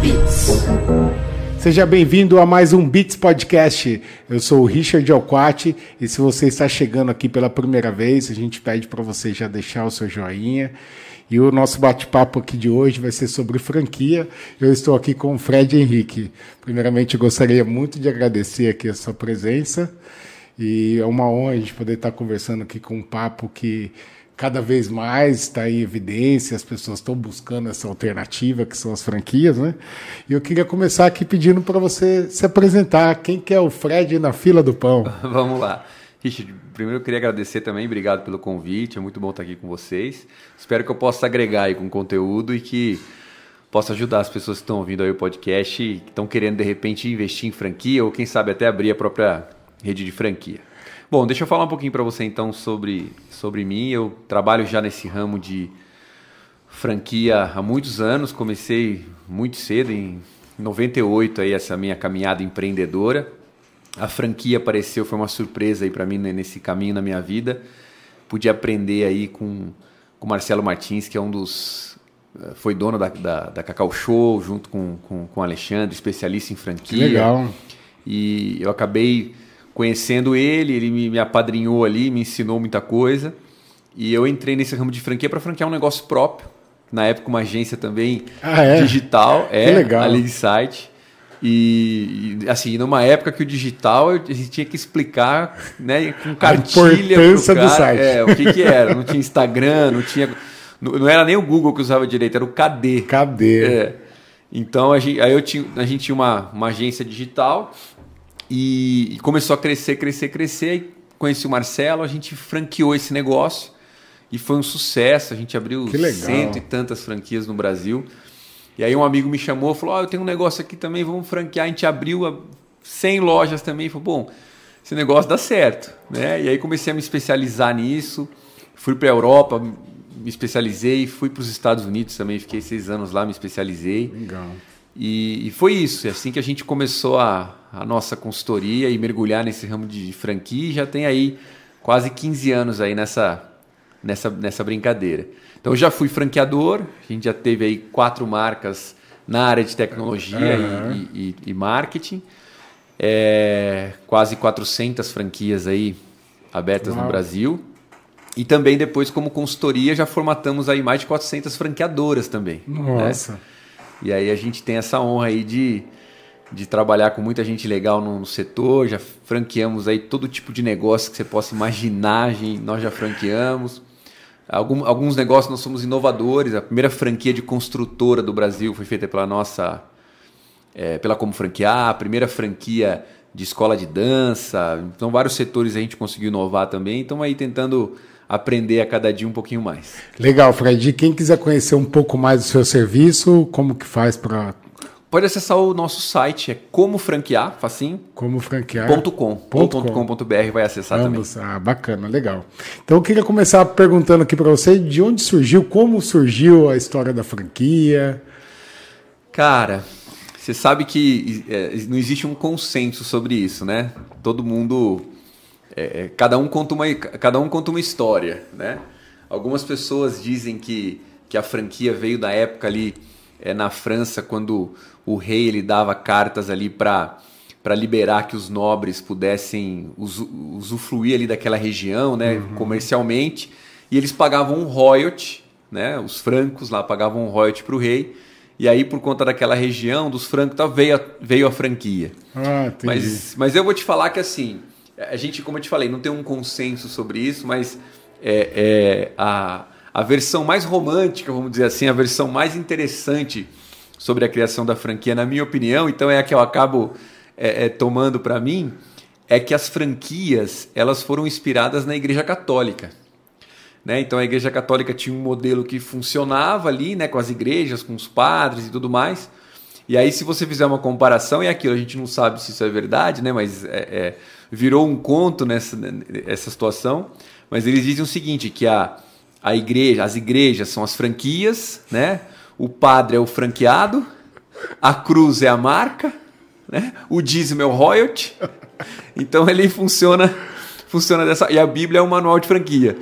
Beats. Seja bem-vindo a mais um Beats Podcast. Eu sou o Richard Alquati e se você está chegando aqui pela primeira vez, a gente pede para você já deixar o seu joinha. E o nosso bate-papo aqui de hoje vai ser sobre franquia. Eu estou aqui com o Fred Henrique. Primeiramente, gostaria muito de agradecer aqui a sua presença. E é uma honra a gente poder estar conversando aqui com um papo que cada vez mais está em evidência, as pessoas estão buscando essa alternativa, que são as franquias, né? E eu queria começar aqui pedindo para você se apresentar. Quem que é o Fred na fila do pão? Vamos lá. Richard, primeiro eu queria agradecer também, obrigado pelo convite, é muito bom estar aqui com vocês. Espero que eu possa agregar aí com conteúdo e que possa ajudar as pessoas que estão ouvindo aí o podcast e que estão querendo de repente investir em franquia ou quem sabe até abrir a própria rede de franquia. Bom, deixa eu falar um pouquinho para você então sobre, sobre mim. Eu trabalho já nesse ramo de franquia há muitos anos. Comecei muito cedo, em 98, aí, essa minha caminhada empreendedora. A franquia apareceu, foi uma surpresa aí para mim né, nesse caminho na minha vida. Pude aprender aí com o Marcelo Martins, que é um dos eh, foi dono da, da, da Cacau Show, junto com, com, com Alexandre, especialista em franquia. Que legal. E eu acabei conhecendo ele, ele me, me apadrinhou ali, me ensinou muita coisa. E eu entrei nesse ramo de franquia para franquear um negócio próprio. Na época, uma agência também Ah, é? digital, é, Que legal. a Lead Site. E, e, assim, numa época que o digital a gente tinha que explicar né, com cartilha pro importância do cara, site. É, o que, que era. Não tinha Instagram, não tinha. Não, não era nem o Google que usava direito, era o KD. Cadê? É. Então a gente, aí eu tinha, a gente tinha uma, uma agência digital e, e começou a crescer, crescer, crescer. Conheci o Marcelo, a gente franqueou esse negócio e foi um sucesso. A gente abriu cento e tantas franquias no Brasil. E aí um amigo me chamou, falou: "Ah, eu tenho um negócio aqui também, vamos franquear". A gente abriu a 100 lojas também, falou: "Bom, esse negócio dá certo", né? E aí comecei a me especializar nisso. Fui para a Europa, me especializei, fui para os Estados Unidos também, fiquei seis anos lá, me especializei. Legal. E, e foi isso, é assim que a gente começou a, a nossa consultoria e mergulhar nesse ramo de franquia e já tem aí quase 15 anos aí nessa, nessa, nessa brincadeira. Então eu já fui franqueador, a gente já teve aí quatro marcas na área de tecnologia Aham. e, e- e marketing, É, quase 400 franquias aí abertas Uau. no Brasil. E também depois como consultoria já formatamos aí mais de 400 franqueadoras também. né? Nossa. E aí a gente tem essa honra aí de, de trabalhar com muita gente legal no, no setor, já franqueamos aí todo tipo de negócio que você possa imaginar, nós já franqueamos. Algum- alguns negócios nós somos inovadores, a primeira franquia de construtora do Brasil foi feita pela nossa, é, pela Como Franquear, a primeira franquia de escola de dança, então vários setores a gente conseguiu inovar também, então aí tentando aprender a cada dia um pouquinho mais. Legal, Fred. E quem quiser conhecer um pouco mais do seu serviço, como que faz para Pode acessar o nosso site, é como franquear, facinho, como franquear? Ponto .com, Ponto ou com. ponto .com.br vai acessar Ambos. Ah, bacana, legal. Então eu queria começar perguntando aqui para você de onde surgiu, como surgiu a história da franquia. também. Cara, você sabe que é, não existe um consenso sobre isso, né? Todo mundo, é, é, cada um conta uma, cada um conta uma história, né? Algumas pessoas dizem que, que a franquia veio da época ali é, na França quando o rei ele dava cartas ali para para liberar que os nobres pudessem usu- usufruir ali daquela região, né, comercialmente, e eles pagavam um royalty, né, os francos lá pagavam um royalty para o rei, e aí por conta daquela região dos francos tá, veio, a, veio a franquia. Ah, entendi. Mas, mas eu vou te falar que assim, a gente, como eu te falei, não tem um consenso sobre isso, mas é, é a, a versão mais romântica, vamos dizer assim, a versão mais interessante sobre a criação da franquia, na minha opinião, então é a que eu acabo é, é, tomando para mim, é que as franquias elas foram inspiradas na Igreja Católica. Né? Então a Igreja Católica tinha um modelo que funcionava ali, né, com as igrejas, com os padres e tudo mais. E aí, se você fizer uma comparação, e aquilo a gente não sabe se isso é verdade, né, mas é, é, virou um conto nessa essa situação. Mas eles dizem o seguinte: que a, a igreja, as igrejas são as franquias, né? O padre é o franqueado, a cruz é a marca, né? O dízimo é o royalty. Então ele funciona, funciona dessa. E a Bíblia é um manual de franquia.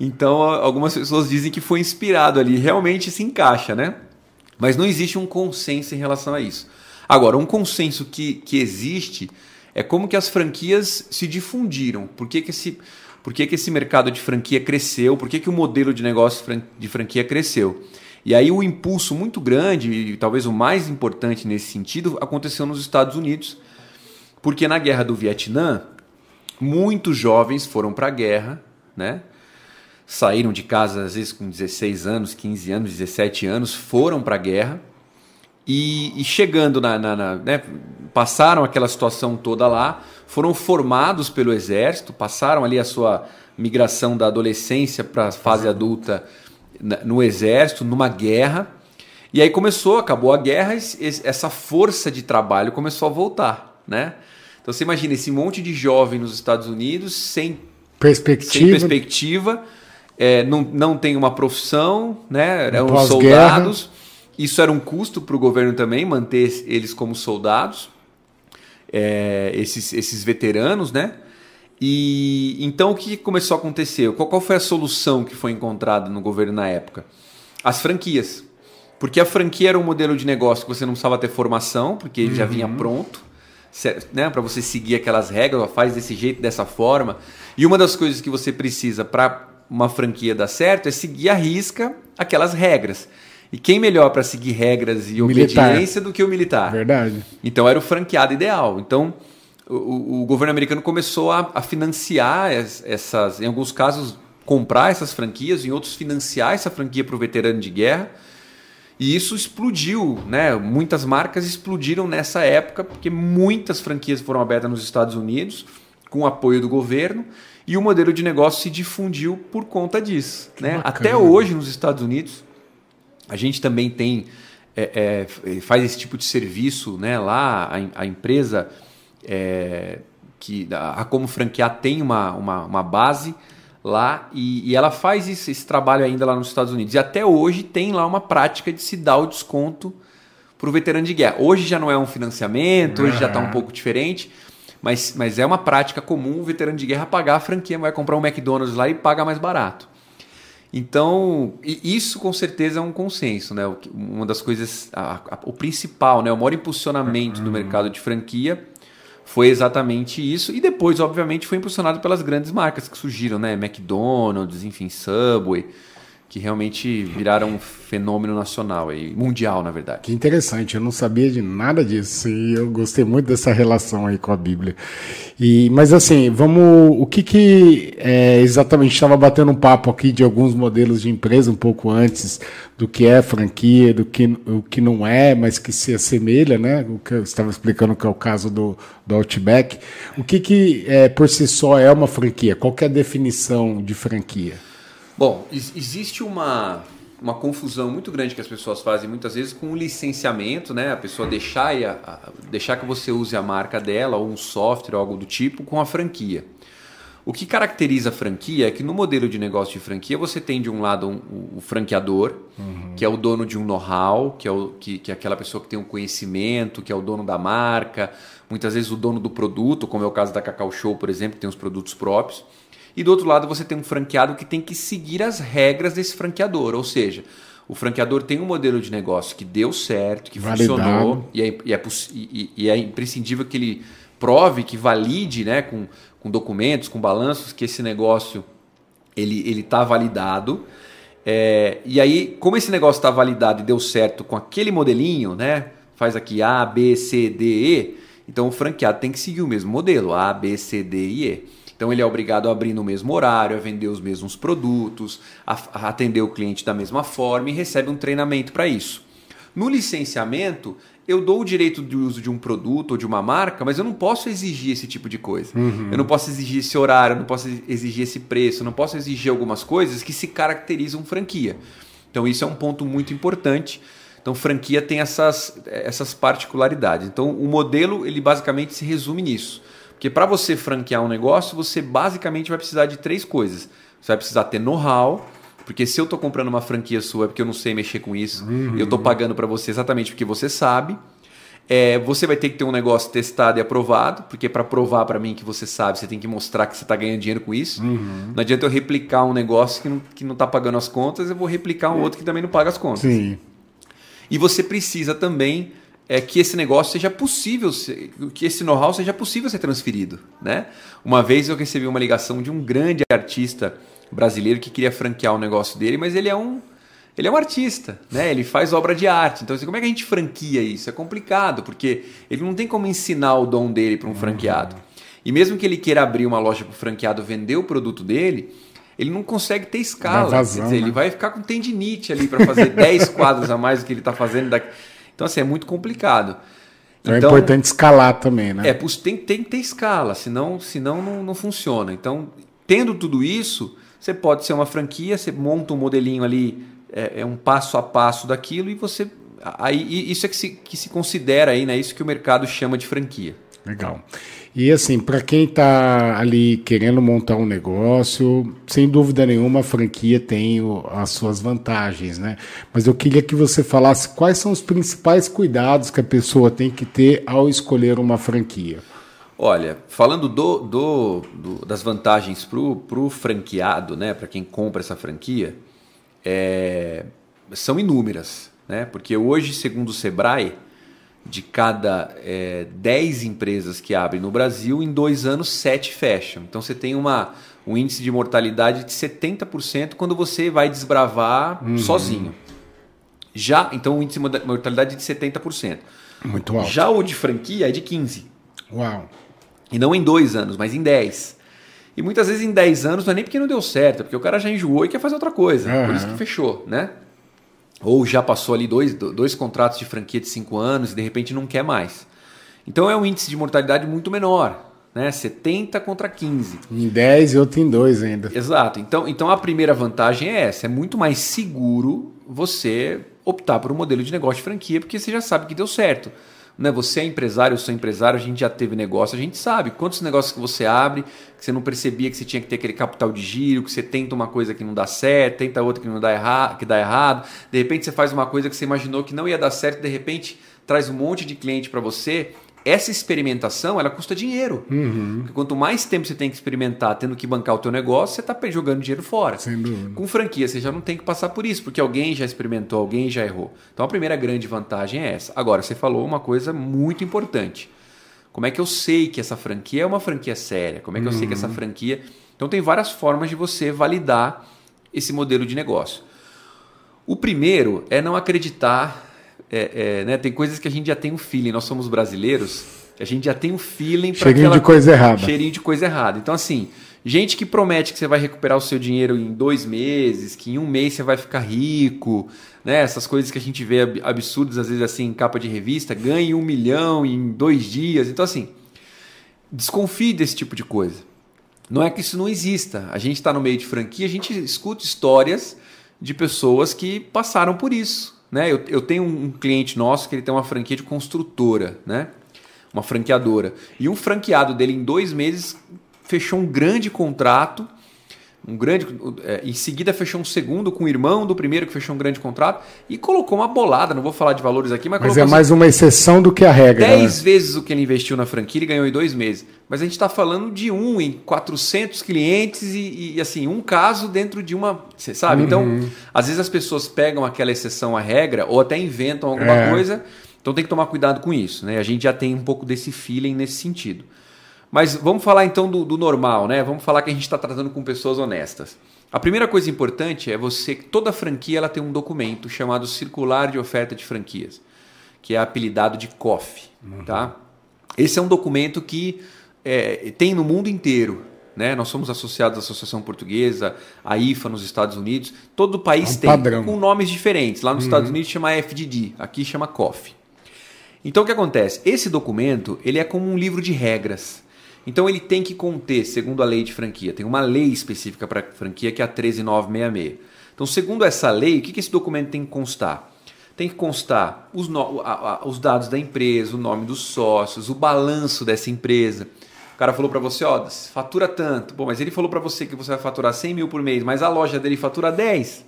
Então algumas pessoas dizem que foi inspirado ali. Realmente se encaixa, né? Mas não existe um consenso em relação a isso. Agora, um consenso que, que existe é como que as franquias se difundiram. Por que, que, esse, por que, que esse mercado de franquia cresceu? Por que, que o modelo de negócio de franquia cresceu? E aí o impulso muito grande, e talvez o mais importante nesse sentido, aconteceu nos Estados Unidos, porque na guerra do Vietnã, muitos jovens foram para a guerra, né? saíram de casa às vezes com 16 anos, 15 anos, 17 anos, foram para a guerra e, e, chegando na, na, na né, passaram aquela situação toda lá, foram formados pelo exército, passaram ali a sua migração da adolescência para a fase adulta no exército, numa guerra. E aí começou, acabou a guerra, essa força de trabalho começou a voltar, né? Então você imagina esse monte de jovem nos Estados Unidos sem perspectiva, sem perspectiva é, não, não tem uma profissão, né? Eram soldados. Isso era um custo para o governo também, manter eles como soldados, é, esses, esses veteranos, né? E então o que começou a acontecer? Qual, qual foi a solução que foi encontrada no governo na época? As franquias. Porque a franquia era um modelo de negócio que você não precisava ter formação, porque ele uhum. já vinha pronto, né, para você seguir aquelas regras, faz desse jeito, dessa forma. E uma das coisas que você precisa para uma franquia dar certo é seguir a risca aquelas regras. E quem melhor para seguir regras e militar. obediência do que o militar? Verdade. Então era o franqueado ideal. Então o, o governo americano começou a, a, financiar essas, em alguns casos, comprar essas franquias, em outros financiar essa franquia para o veterano de guerra. E isso explodiu, né? Muitas marcas explodiram nessa época, porque muitas franquias foram abertas nos Estados Unidos, com o apoio do governo, e o modelo de negócio se difundiu por conta disso. Né? Até hoje, nos Estados Unidos, a gente também tem é, é, faz esse tipo de serviço né? lá, a, a empresa é, que a, como franquear tem uma, uma, uma base lá e, e ela faz esse, esse, trabalho ainda lá nos Estados Unidos. E até hoje tem lá uma prática de se dar o desconto para o veterano de guerra. Hoje já não é um financiamento, hoje já está um pouco diferente, mas, mas é uma prática comum o veterano de guerra pagar a franquia, vai comprar um McDonald's lá e paga mais barato. Então, isso com certeza é um consenso, né? Uma das coisas, a, a, o principal, né? O maior impulsionamento do uhum. mercado de franquia foi exatamente isso. E depois, obviamente, foi impulsionado pelas grandes marcas que surgiram, né? McDonald's, enfim, Subway que realmente viraram um fenômeno nacional e mundial, na verdade. Que interessante, eu não sabia de nada disso e eu gostei muito dessa relação aí com a Bíblia. E, mas assim, vamos, o que que é, exatamente estava batendo um papo aqui de alguns modelos de empresa um pouco antes do que é franquia, do que o que não é, mas que se assemelha, né? O que eu estava explicando que é o caso do, do Outback. O que que é, por si só é uma franquia? Qual é a definição de franquia? Bom, existe uma, uma confusão muito grande que as pessoas fazem muitas vezes com o licenciamento, né? A pessoa deixar, a, deixar que você use a marca dela ou um software ou algo do tipo com a franquia. O que caracteriza a franquia é que no modelo de negócio de franquia você tem de um lado um, o franqueador, uhum. que é o dono de um know-how, que, é o, que, que é aquela pessoa que tem um conhecimento, que é o dono da marca, muitas vezes o dono do produto, como é o caso da Cacau Show, por exemplo, que tem os produtos próprios. E do outro lado você tem um franqueado que tem que seguir as regras desse franqueador, ou seja, o franqueador tem um modelo de negócio que deu certo, que Validado. funcionou e é, e, é, e, e é, imprescindível que ele prove, que valide, né, com, com documentos, com balanços, que esse negócio ele ele está validado. É, e aí, como esse negócio está validado e deu certo com aquele modelinho, né, faz aqui A, B, C, D, E, então o franqueado tem que seguir o mesmo modelo, A, B, C, D e E. Então ele é obrigado a abrir no mesmo horário, a vender os mesmos produtos, a, atender o cliente da mesma forma e recebe um treinamento para isso. No licenciamento, eu dou o direito de uso de um produto ou de uma marca, mas eu não posso exigir esse tipo de coisa. Uhum. Eu não posso exigir esse horário, eu não posso exigir esse preço, eu não posso exigir algumas coisas que se caracterizam franquia. Então isso é um ponto muito importante. Então franquia tem essas, essas particularidades. Então o modelo ele basicamente se resume nisso. Porque para você franquear um negócio, você basicamente vai precisar de três coisas. Você vai precisar ter know-how, porque se eu estou comprando uma franquia sua é porque eu não sei mexer com isso, uhum. eu estou pagando para você exatamente porque você sabe. É, você vai ter que ter um negócio testado e aprovado, porque para provar para mim que você sabe, você tem que mostrar que você está ganhando dinheiro com isso. Uhum. Não adianta eu replicar um negócio que não, que não está pagando as contas, eu vou replicar um outro que também não paga as contas. Sim. E você precisa também é que esse negócio seja possível, que esse know-how seja possível ser transferido. Né? Uma vez eu recebi uma ligação de um grande artista brasileiro que queria franquear o negócio dele, mas ele é um ele é um artista, né? Ele faz obra de arte. Então, assim, como é que a gente franquia isso? É complicado, porque ele não tem como ensinar o dom dele para um franqueado. E mesmo que ele queira abrir uma loja para o franqueado vender o produto dele, ele não consegue ter escala. Vazão, Quer dizer, né? ele vai ficar com tendinite ali para fazer 10 quadros a mais do que ele está fazendo. Daqui. Então, assim, é muito complicado. Então, é então, é importante escalar também, né? É, tem, tem que ter escala, senão, senão não, não funciona. Então, tendo tudo isso, você pode ser uma franquia, você monta um modelinho ali, é, é um passo a passo daquilo, e você. Aí, isso é que se, que se considera aí, né? Isso que o mercado chama de franquia. Legal. E assim, para quem está ali querendo montar um negócio, sem dúvida nenhuma a franquia tem as suas vantagens, né? Mas eu queria que você falasse quais são os principais cuidados que a pessoa tem que ter ao escolher uma franquia. Olha, falando do, do, do das vantagens para o franqueado, né, para quem compra essa franquia, é, são inúmeras, né? Porque hoje, segundo o Sebrae, de cada é, 10 empresas que abrem no Brasil, em dois anos, 7 fecham. Então você tem uma, um índice de mortalidade de 70% quando você vai desbravar uhum. sozinho. Já, então o índice de mortalidade é de 70%. Muito alto. Já o de franquia é de 15%. Uau. E não em dois anos, mas em 10. E muitas vezes em 10 anos não é nem porque não deu certo, é porque o cara já enjoou e quer fazer outra coisa. Uhum. Por isso que fechou, né? Ou já passou ali dois, dois contratos de franquia de cinco anos e de repente não quer mais. Então é um índice de mortalidade muito menor, né? 70 contra 15. Em 10 e outro em 2 ainda. Exato. Então, então a primeira vantagem é essa: é muito mais seguro você optar por um modelo de negócio de franquia, porque você já sabe que deu certo né? Você é empresário, eu sou empresário, a gente já teve negócio, a gente sabe quantos negócios que você abre, que você não percebia que você tinha que ter aquele capital de giro, que você tenta uma coisa que não dá certo, tenta outra que não dá errado, que dá errado, de repente você faz uma coisa que você imaginou que não ia dar certo, de repente traz um monte de cliente para você essa experimentação ela custa dinheiro. Uhum. Porque quanto mais tempo você tem que experimentar, tendo que bancar o teu negócio, você está jogando dinheiro fora. Sem dúvida. Com franquia, você já não tem que passar por isso, porque alguém já experimentou, alguém já errou. Então a primeira grande vantagem é essa. Agora, você falou uma coisa muito importante. Como é que eu sei que essa franquia é uma franquia séria? Como é que eu sei que essa uhum. franquia. Então tem várias formas de você validar esse modelo de negócio. O primeiro é não acreditar é, é, né, tem coisas que a gente já tem um feeling, nós somos brasileiros, a gente já tem um feeling para Cheirinho aquela... de coisa errada. Cheirinho de coisa errada. Então, assim, gente que promete que você vai recuperar o seu dinheiro em dois meses, que em um mês você vai ficar rico, né? Essas coisas que a gente vê absurdas, às vezes, assim, em capa de revista, ganhe um milhão em dois dias. Então, assim, desconfie desse tipo de coisa. Não é que isso não exista. A gente está no meio de franquia, a gente escuta histórias de pessoas que passaram por isso né? Eu, eu tenho um cliente nosso que ele tem uma franquia de construtora, né? uma franqueadora. E um franqueado dele, em dois meses, fechou um grande contrato um grande. É, em seguida fechou um segundo com o irmão do primeiro que fechou um grande contrato e colocou uma bolada. Não vou falar de valores aqui, mas, mas é mais uma exceção do que a regra. Dez né? vezes o que ele investiu na franquia e ganhou em dois meses. Mas a gente está falando de um em 400 clientes e, e, assim um caso dentro de uma, você sabe? Então, uhum. Então, às vezes as pessoas pegam aquela exceção à regra ou até inventam alguma é. coisa. Então tem que tomar cuidado com isso, né? A gente já tem um pouco desse feeling nesse sentido. Mas vamos falar então do, do normal, né? Vamos falar que a gente está tratando com pessoas honestas. A primeira coisa importante é você toda franquia ela tem um documento chamado Circular de Oferta de Franquias, que é apelidado de COF, uhum. tá? Esse é um documento que é, tem no mundo inteiro. Né? Nós somos associados à Associação Portuguesa, à IFA nos Estados Unidos. Todo o país é um tem padrão. com nomes diferentes. Lá nos uhum. Estados Unidos chama FDD, aqui chama COF. Então o que acontece? Esse documento ele é como um livro de regras. Então ele tem que conter, segundo a lei de franquia, tem uma lei específica para franquia que é a 13966. Então, segundo essa lei, o que, esse documento tem que constar? Tem que constar os, no, os dados da empresa, o nome dos sócios, o balanço dessa empresa. O cara falou para você, ó, fatura tanto. Bom, mas ele falou para você que você vai faturar 100 mil por mês, mas a loja dele fatura 10.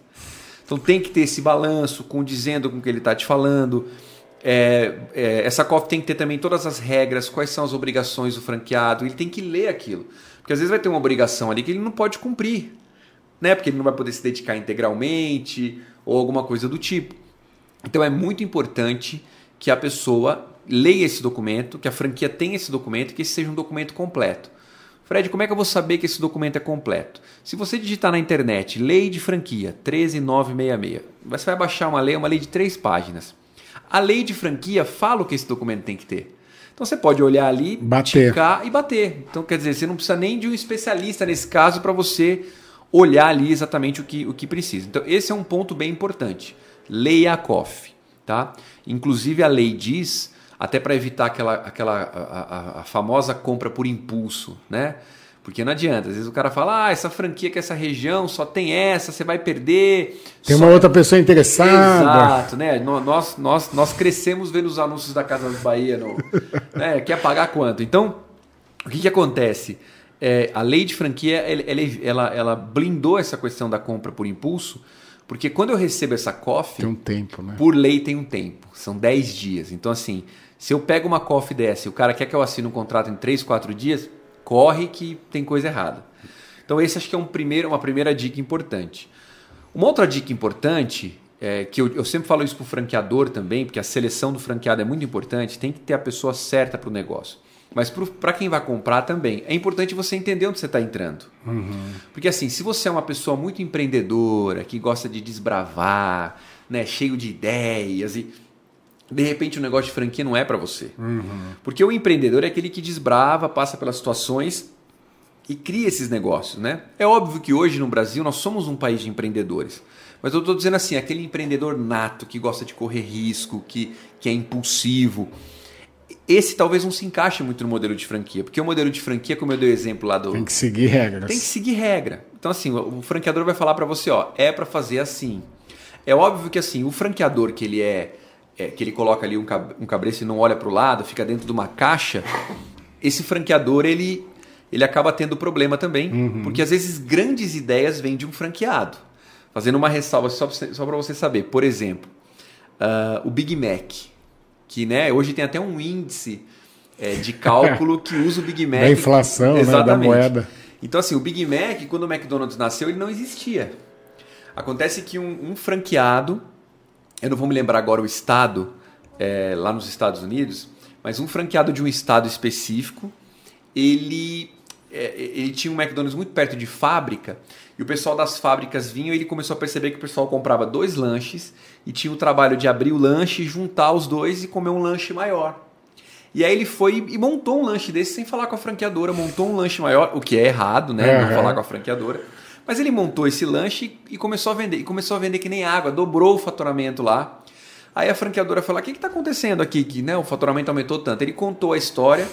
Então tem que ter esse balanço condizendo com o que ele está te falando. É, é, essa COF tem que ter também todas as regras, quais são as obrigações do franqueado, ele tem que ler aquilo. Porque às vezes vai ter uma obrigação ali que ele não pode cumprir, né? porque ele não vai poder se dedicar integralmente ou alguma coisa do tipo. Então é muito importante que a pessoa leia esse documento, que a franquia tenha esse documento, que esse seja um documento completo. Fred, como é que eu vou saber que esse documento é completo? Se você digitar na internet lei de franquia 13966, você vai baixar uma lei, uma lei de três páginas. A lei de franquia fala o que esse documento tem que ter. Então você pode olhar ali, bater. ticar e bater. Então quer dizer, você não precisa nem de um especialista nesse caso para você olhar ali exatamente o que, o que precisa. Então esse é um ponto bem importante. Leia a COF. Tá? Inclusive a lei diz até para evitar aquela, aquela a, a, a, famosa compra por impulso, né? Porque não adianta, às vezes o cara fala, ah, essa franquia que essa região só tem essa, você vai perder. Tem só... uma outra pessoa interessada. Exato, né? Nós, nós, nós crescemos vendo os anúncios da Casa do Bahia, no... né? quer pagar quanto? Então, o que, que acontece? É, a lei de franquia, ela, ela, blindou essa questão da compra por impulso, porque quando eu recebo essa COF, tem um tempo, né? Por lei tem um tempo, são 10 dias. Então, assim, se eu pego uma COF dessa e o cara quer que eu assine um contrato em 3, 4 dias, corre que tem coisa errada. Então, esse acho que é um primeiro, uma primeira dica importante. Uma outra dica importante, é, que eu, eu sempre falo isso para o franqueador também, porque a seleção do franqueado é muito importante, tem que ter a pessoa certa para o negócio. Mas para quem vai comprar também, é importante você entender onde você está entrando. Uhum. Porque assim, se você é uma pessoa muito empreendedora, que gosta de desbravar, né, cheio de ideias e de repente o negócio de franquia não é para você. Uhum. Porque o empreendedor é aquele que desbrava, passa pelas situações e cria esses negócios, né? É óbvio que hoje no Brasil nós somos um país de empreendedores. Mas eu estou dizendo assim, aquele empreendedor nato que gosta de correr risco, que, que é impulsivo. Esse talvez não se encaixe muito no modelo de franquia, porque o modelo de franquia, como eu dei o exemplo lá do. Tem que seguir regras. Tem que seguir regra. Então, assim, o franqueador vai falar para você: ó, é para fazer assim. É óbvio que, assim, o franqueador que ele é é, que ele coloca ali um, um cabresto e não olha para o lado, fica dentro de uma caixa, esse franqueador ele, ele acaba tendo problema também, uhum. porque às vezes grandes ideias vêm de um franqueado. Fazendo uma ressalva só para você saber, por exemplo, uh, o Big Mac, que né, hoje tem até um índice é, de cálculo que usa o Big Mac. Da inflação, né, da moeda. Então, assim, o Big Mac, quando o McDonald's nasceu, ele não existia. Acontece que um, um franqueado eu não vou me lembrar agora o estado, é, lá nos Estados Unidos, mas um franqueado de um estado específico, ele, é, ele tinha um McDonald's muito perto de fábrica, e o pessoal das fábricas vinha e ele começou a perceber que o pessoal comprava dois lanches e tinha o trabalho de abrir o lanche, juntar os dois e comer um lanche maior. E aí ele foi e montou um lanche desse sem falar com a franqueadora, montou um lanche maior, o que é errado, né? Uhum. Não falar com a franqueadora. Mas ele montou esse lanche e começou a vender. E começou a vender que nem água, dobrou o faturamento lá. Aí a franqueadora falou: o que está acontecendo aqui? Que né, o faturamento aumentou tanto. Ele contou a história.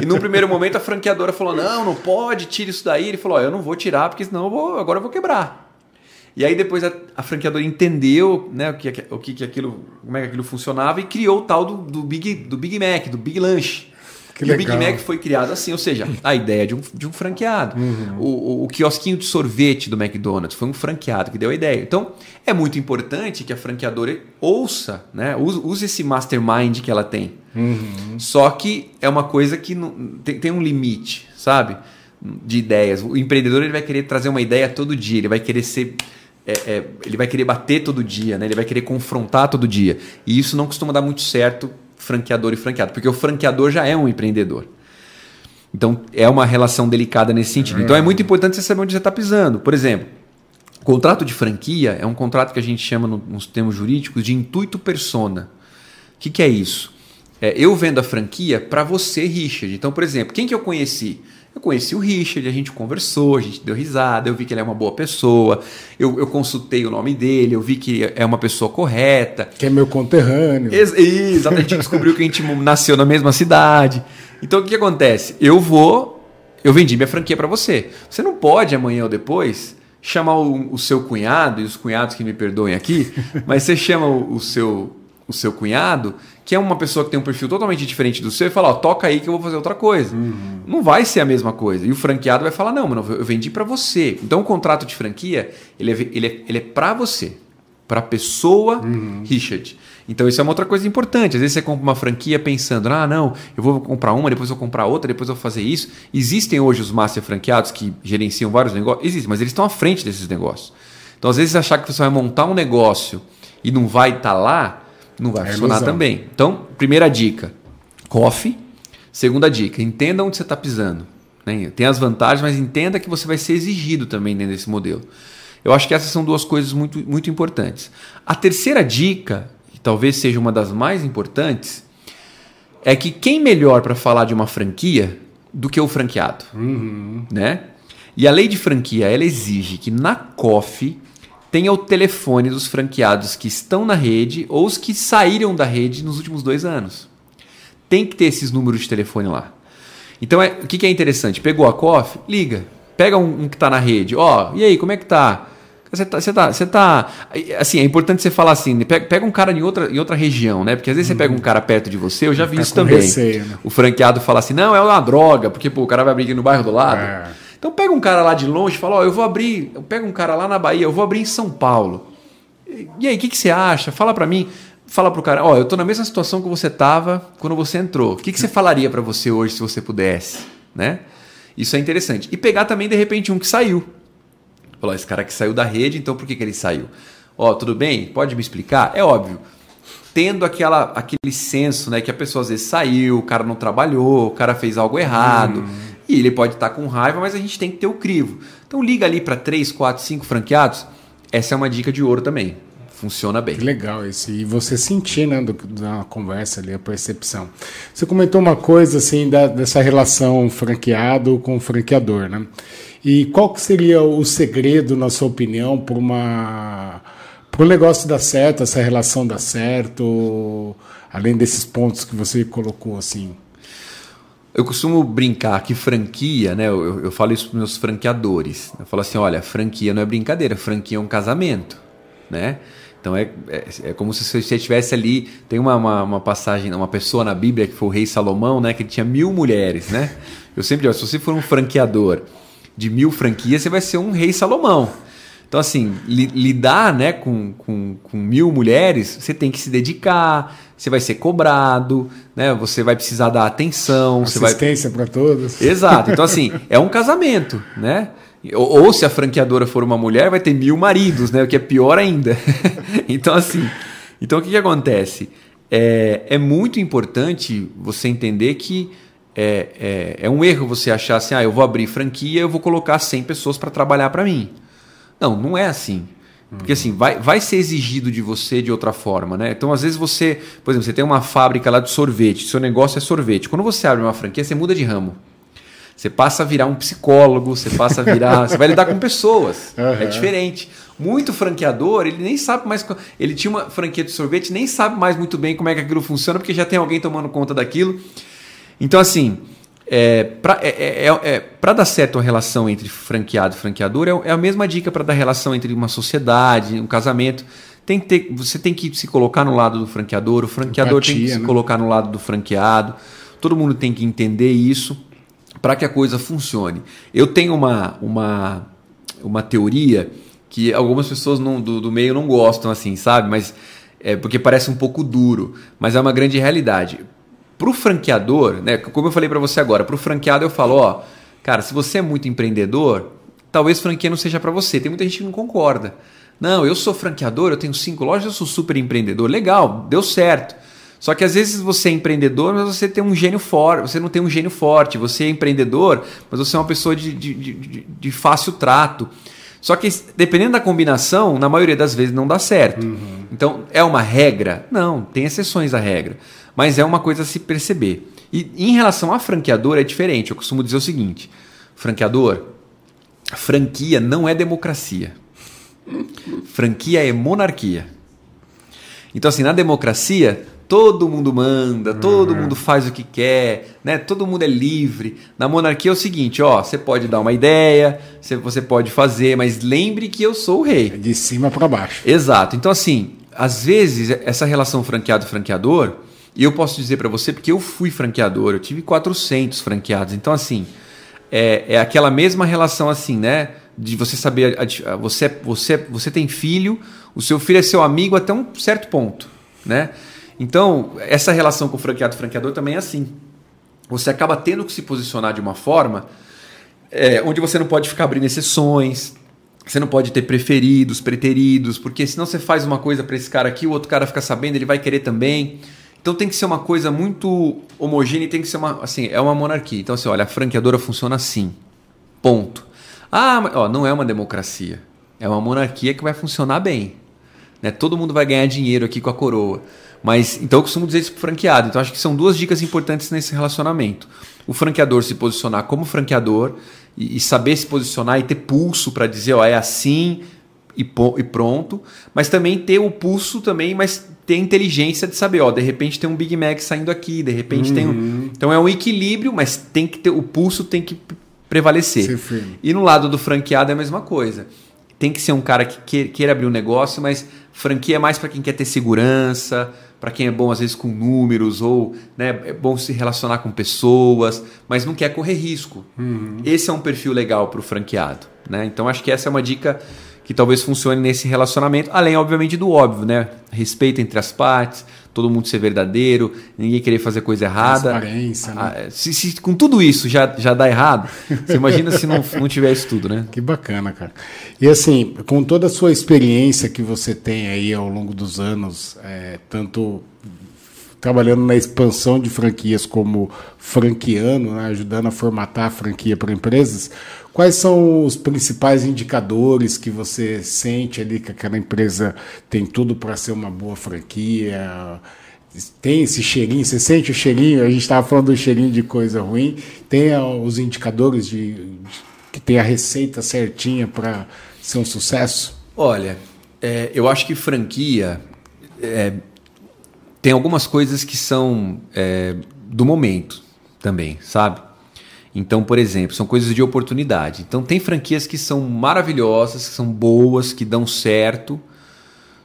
e num primeiro momento a franqueadora falou: não, não pode, tira isso daí. Ele falou: oh, eu não vou tirar, porque senão eu vou, agora eu vou quebrar. E aí depois a, a franqueadora entendeu né, o, que, o que, que aquilo, como é que aquilo funcionava e criou o tal do, do, Big, do Big Mac, do Big Lanche. Que e legal. o Big Mac foi criado assim, ou seja, a ideia de um, de um franqueado. Uhum. O, o, quiosquinho de sorvete do McDonald's foi um franqueado que deu a ideia. Então, é muito importante que a franqueadora ouça, né? use, use esse mastermind que ela tem. Uhum. Só que é uma coisa que não, tem, tem um limite, sabe? De ideias. O empreendedor ele vai querer trazer uma ideia todo dia, ele vai querer ser. É, é, ele vai querer bater todo dia, né? ele vai querer confrontar todo dia. E isso não costuma dar muito certo franqueador e franqueado, porque o franqueador já é um empreendedor. Então é uma relação delicada nesse sentido. Então é muito importante você saber onde você está pisando. Por exemplo, contrato de franquia é um contrato que a gente chama nos termos jurídicos de intuito persona. O que, que é isso? É, eu vendo a franquia para você, Richard. Então, por exemplo, quem que eu conheci? Eu conheci o Richard, a gente conversou, a gente deu risada, eu vi que ele é uma boa pessoa, eu, eu consultei o nome dele, eu vi que é uma pessoa correta. Que é meu conterrâneo. Ex exato, a gente descobriu que a gente nasceu na mesma cidade. Então o que, que acontece? Eu vou, eu vendi minha franquia para você. Você não pode amanhã ou depois chamar o, o, seu cunhado, e os cunhados que me perdoem aqui, mas você chama o, o seu o seu cunhado, que é uma pessoa que tem um perfil totalmente diferente do seu, e fala, ó, toca aí que eu vou fazer outra coisa. Uhum. Não vai ser a mesma coisa. E o franqueado vai falar, não, mano, eu vendi para você. Então o contrato de franquia, ele é, ele é, ele é para você, para pessoa uhum. Richard. Então isso é uma outra coisa importante. Às vezes você compra uma franquia pensando, ah, não, eu vou comprar uma, depois eu vou comprar outra, depois eu vou fazer isso. Existem hoje os master franqueados que gerenciam vários negócios? Existem, mas eles estão à frente desses negócios. Então às vezes achar que você vai montar um negócio e não vai estar tá lá, não vai é funcionar ilusão. também. Então, primeira dica, coffee. Segunda dica, entenda onde você está pisando. Né? Tem as vantagens, mas entenda que você vai ser exigido também dentro desse modelo. Eu acho que essas são duas coisas muito, muito importantes. A terceira dica, que talvez seja uma das mais importantes, é que quem melhor para falar de uma franquia do que o franqueado, uhum. né? E a lei de franquia ela exige que na COF tenha o telefone dos franqueados que estão na rede ou os que saíram da rede nos últimos dois anos. Tem que ter esses números de telefone lá. Então, é, o que, que é interessante? Pegou a COF? Liga. Pega um, um que está na rede. Ó, oh, e aí, como é que tá? Você tá, você tá, você tá. Assim, é importante você falar assim, pega, pega um cara em outra, em outra região, né? Porque às vezes você pega um cara perto de você, eu já vi tá isso também. Receio, né? O franqueado fala assim: não, é uma droga, porque pô, o cara vai abrir no bairro do lado. É. Então pega um cara lá de longe e fala: ó, oh, eu vou abrir. Pega um cara lá na Bahia, eu vou abrir em São Paulo. E aí, o que, que você acha? Fala para mim. Fala pro cara: ó, oh, eu tô na mesma situação que você tava quando você entrou. O que, que você falaria para você hoje se você pudesse, né? Isso é interessante. E pegar também, de repente, um que saiu. Falou, esse cara que saiu da rede, então por que, que ele saiu? Ó, oh, tudo bem? Pode me explicar? É óbvio. Tendo aquela, aquele senso, né, que a pessoa às vezes saiu, o cara não trabalhou, o cara fez algo errado. Hum. E ele pode estar tá com raiva, mas a gente tem que ter o crivo. Então liga ali para 3, 4, 5 franqueados. Essa é uma dica de ouro também. Funciona bem. Que legal esse. E você sentir, né, do, da conversa ali, a percepção. Você comentou uma coisa, assim, da, dessa relação franqueado com franqueador, né? E qual que seria o segredo, na sua opinião, para uma para o negócio dar certo, essa relação dar certo, além desses pontos que você colocou assim? Eu costumo brincar que franquia, né? Eu, eu falo isso para meus franqueadores. Eu falo assim, olha, franquia não é brincadeira, franquia é um casamento, né? Então é, é, é como se você estivesse ali. Tem uma, uma, uma, passagem, uma pessoa na Bíblia que foi o rei Salomão, né? Que ele tinha mil mulheres, né? Eu sempre digo, se você for um franqueador de mil franquias, você vai ser um rei Salomão. Então, assim, li, lidar né, com, com, com, mil mulheres, você tem que se dedicar, você vai ser cobrado, né, você vai precisar dar atenção. Assistência vai... para todos. Exato. Então, assim, é um casamento, né? Ou, ou, se a franqueadora for uma mulher, vai ter mil maridos, né? O que é pior ainda. então, assim, então o que, que acontece? É, é muito importante você entender que é, é, é, um erro você achar assim, ah, eu vou abrir franquia, eu vou colocar 100 pessoas para trabalhar para mim. Não, não é assim. Porque assim, vai, vai ser exigido de você de outra forma, né? Então, às vezes você, por exemplo, você tem uma fábrica lá de sorvete, seu negócio é sorvete. Quando você abre uma franquia, você muda de ramo. Você passa a virar um psicólogo, você passa a virar. você vai lidar com pessoas. Uhum. É diferente. Muito franqueador, ele nem sabe mais. Ele tinha uma franquia de sorvete, nem sabe mais muito bem como é que aquilo funciona, porque já tem alguém tomando conta daquilo. Então, assim, é, para é, é, é, é dar certo a relação entre franqueado e franqueador, é, é a mesma dica para dar relação entre uma sociedade, um casamento. Tem que ter, você tem que se colocar no lado do franqueador, o franqueador Empatia, tem que se né? colocar no lado do franqueado. Todo mundo tem que entender isso para que a coisa funcione. Eu tenho uma, uma, uma teoria que algumas pessoas não, do, do meio não gostam, assim, sabe? Mas é porque parece um pouco duro, mas é uma grande realidade. Para o franqueador, né, como eu falei para você agora, para o franqueado eu falo, ó, cara, se você é muito empreendedor, talvez franquia não seja para você. Tem muita gente que não concorda. Não, eu sou franqueador, eu tenho cinco lojas, eu sou super empreendedor. Legal, deu certo. Só que às vezes você é empreendedor, mas você tem um gênio forte, você não tem um gênio forte. Você é empreendedor, mas você é uma pessoa de, de, de, de fácil trato. Só que dependendo da combinação, na maioria das vezes não dá certo. Uhum. Então, é uma regra? Não, tem exceções à regra. Mas é uma coisa a se perceber. E em relação a franqueador é diferente. Eu costumo dizer o seguinte: franqueador, franquia não é democracia. Franquia é monarquia. Então, assim, na democracia, todo mundo manda, todo uhum. mundo faz o que quer, né? Todo mundo é livre. Na monarquia é o seguinte, ó, você pode dar uma ideia, você pode fazer, mas lembre que eu sou o rei. De cima para baixo. Exato. Então assim, às vezes essa relação franqueado-franqueador, e eu posso dizer para você porque eu fui franqueador, eu tive 400 franqueados. Então assim, é, é aquela mesma relação assim, né? De você saber, você, você, você tem filho, o seu filho é seu amigo até um certo ponto, né? Então, essa relação com o franqueado e franqueador também é assim. Você acaba tendo que se posicionar de uma forma é, onde você não pode ficar abrindo exceções, Você não pode ter preferidos, preteridos, porque senão você faz uma coisa para esse cara aqui, o outro cara fica sabendo, ele vai querer também. Então tem que ser uma coisa muito homogênea e tem que ser uma. Assim, é uma monarquia. Então, assim, olha, a franqueadora funciona assim. Ponto. Ah, mas, ó, não é uma democracia. É uma monarquia que vai funcionar bem. Né? Todo mundo vai ganhar dinheiro aqui com a coroa. Mas então eu costumo dizer isso para franqueado. Então acho que são duas dicas importantes nesse relacionamento. O franqueador se posicionar como franqueador e, e saber se posicionar e ter pulso para dizer, ó, é assim e, e, pronto. Mas também ter o pulso também, mas ter inteligência de saber, ó, de repente tem um Big Mac saindo aqui, de repente uhum. tem um... Uhum. Então é um equilíbrio, mas tem que ter o pulso tem que prevalecer. E no lado do franqueado é a mesma coisa. Tem que ser um cara que queira abrir um negócio, mas franquia é mais para quem quer ter segurança, para quem é bom às vezes com números ou né, é bom se relacionar com pessoas, mas não quer correr risco. Uhum. Esse é um perfil legal para o franqueado. Né? Então acho que essa é uma dica que talvez funcione nesse relacionamento, além obviamente do óbvio, né? Respeito entre as partes, todo mundo ser verdadeiro, ninguém querer fazer coisa errada. Transparência, né? Ah, se, se, com tudo isso já, já dá errado, você imagina se não, não tiver isso tudo, né? Que bacana, cara. E assim, com toda a sua experiência que você tem aí ao longo dos anos, é, tanto trabalhando na expansão de franquias como franqueando, né, ajudando a formatar a franquia para empresas, quais são os principais indicadores que você sente ali que aquela empresa tem tudo para ser uma boa franquia? Tem esse cheirinho, você sente o cheirinho? A gente estava falando do cheirinho de coisa ruim. Tem os indicadores de, de que tem a receita certinha para ser um sucesso? Olha, é, eu acho que franquia é, tem algumas coisas que são é, do momento também, sabe? Então, por exemplo, são coisas de oportunidade. Então, tem franquias que são maravilhosas, que são boas, que dão certo.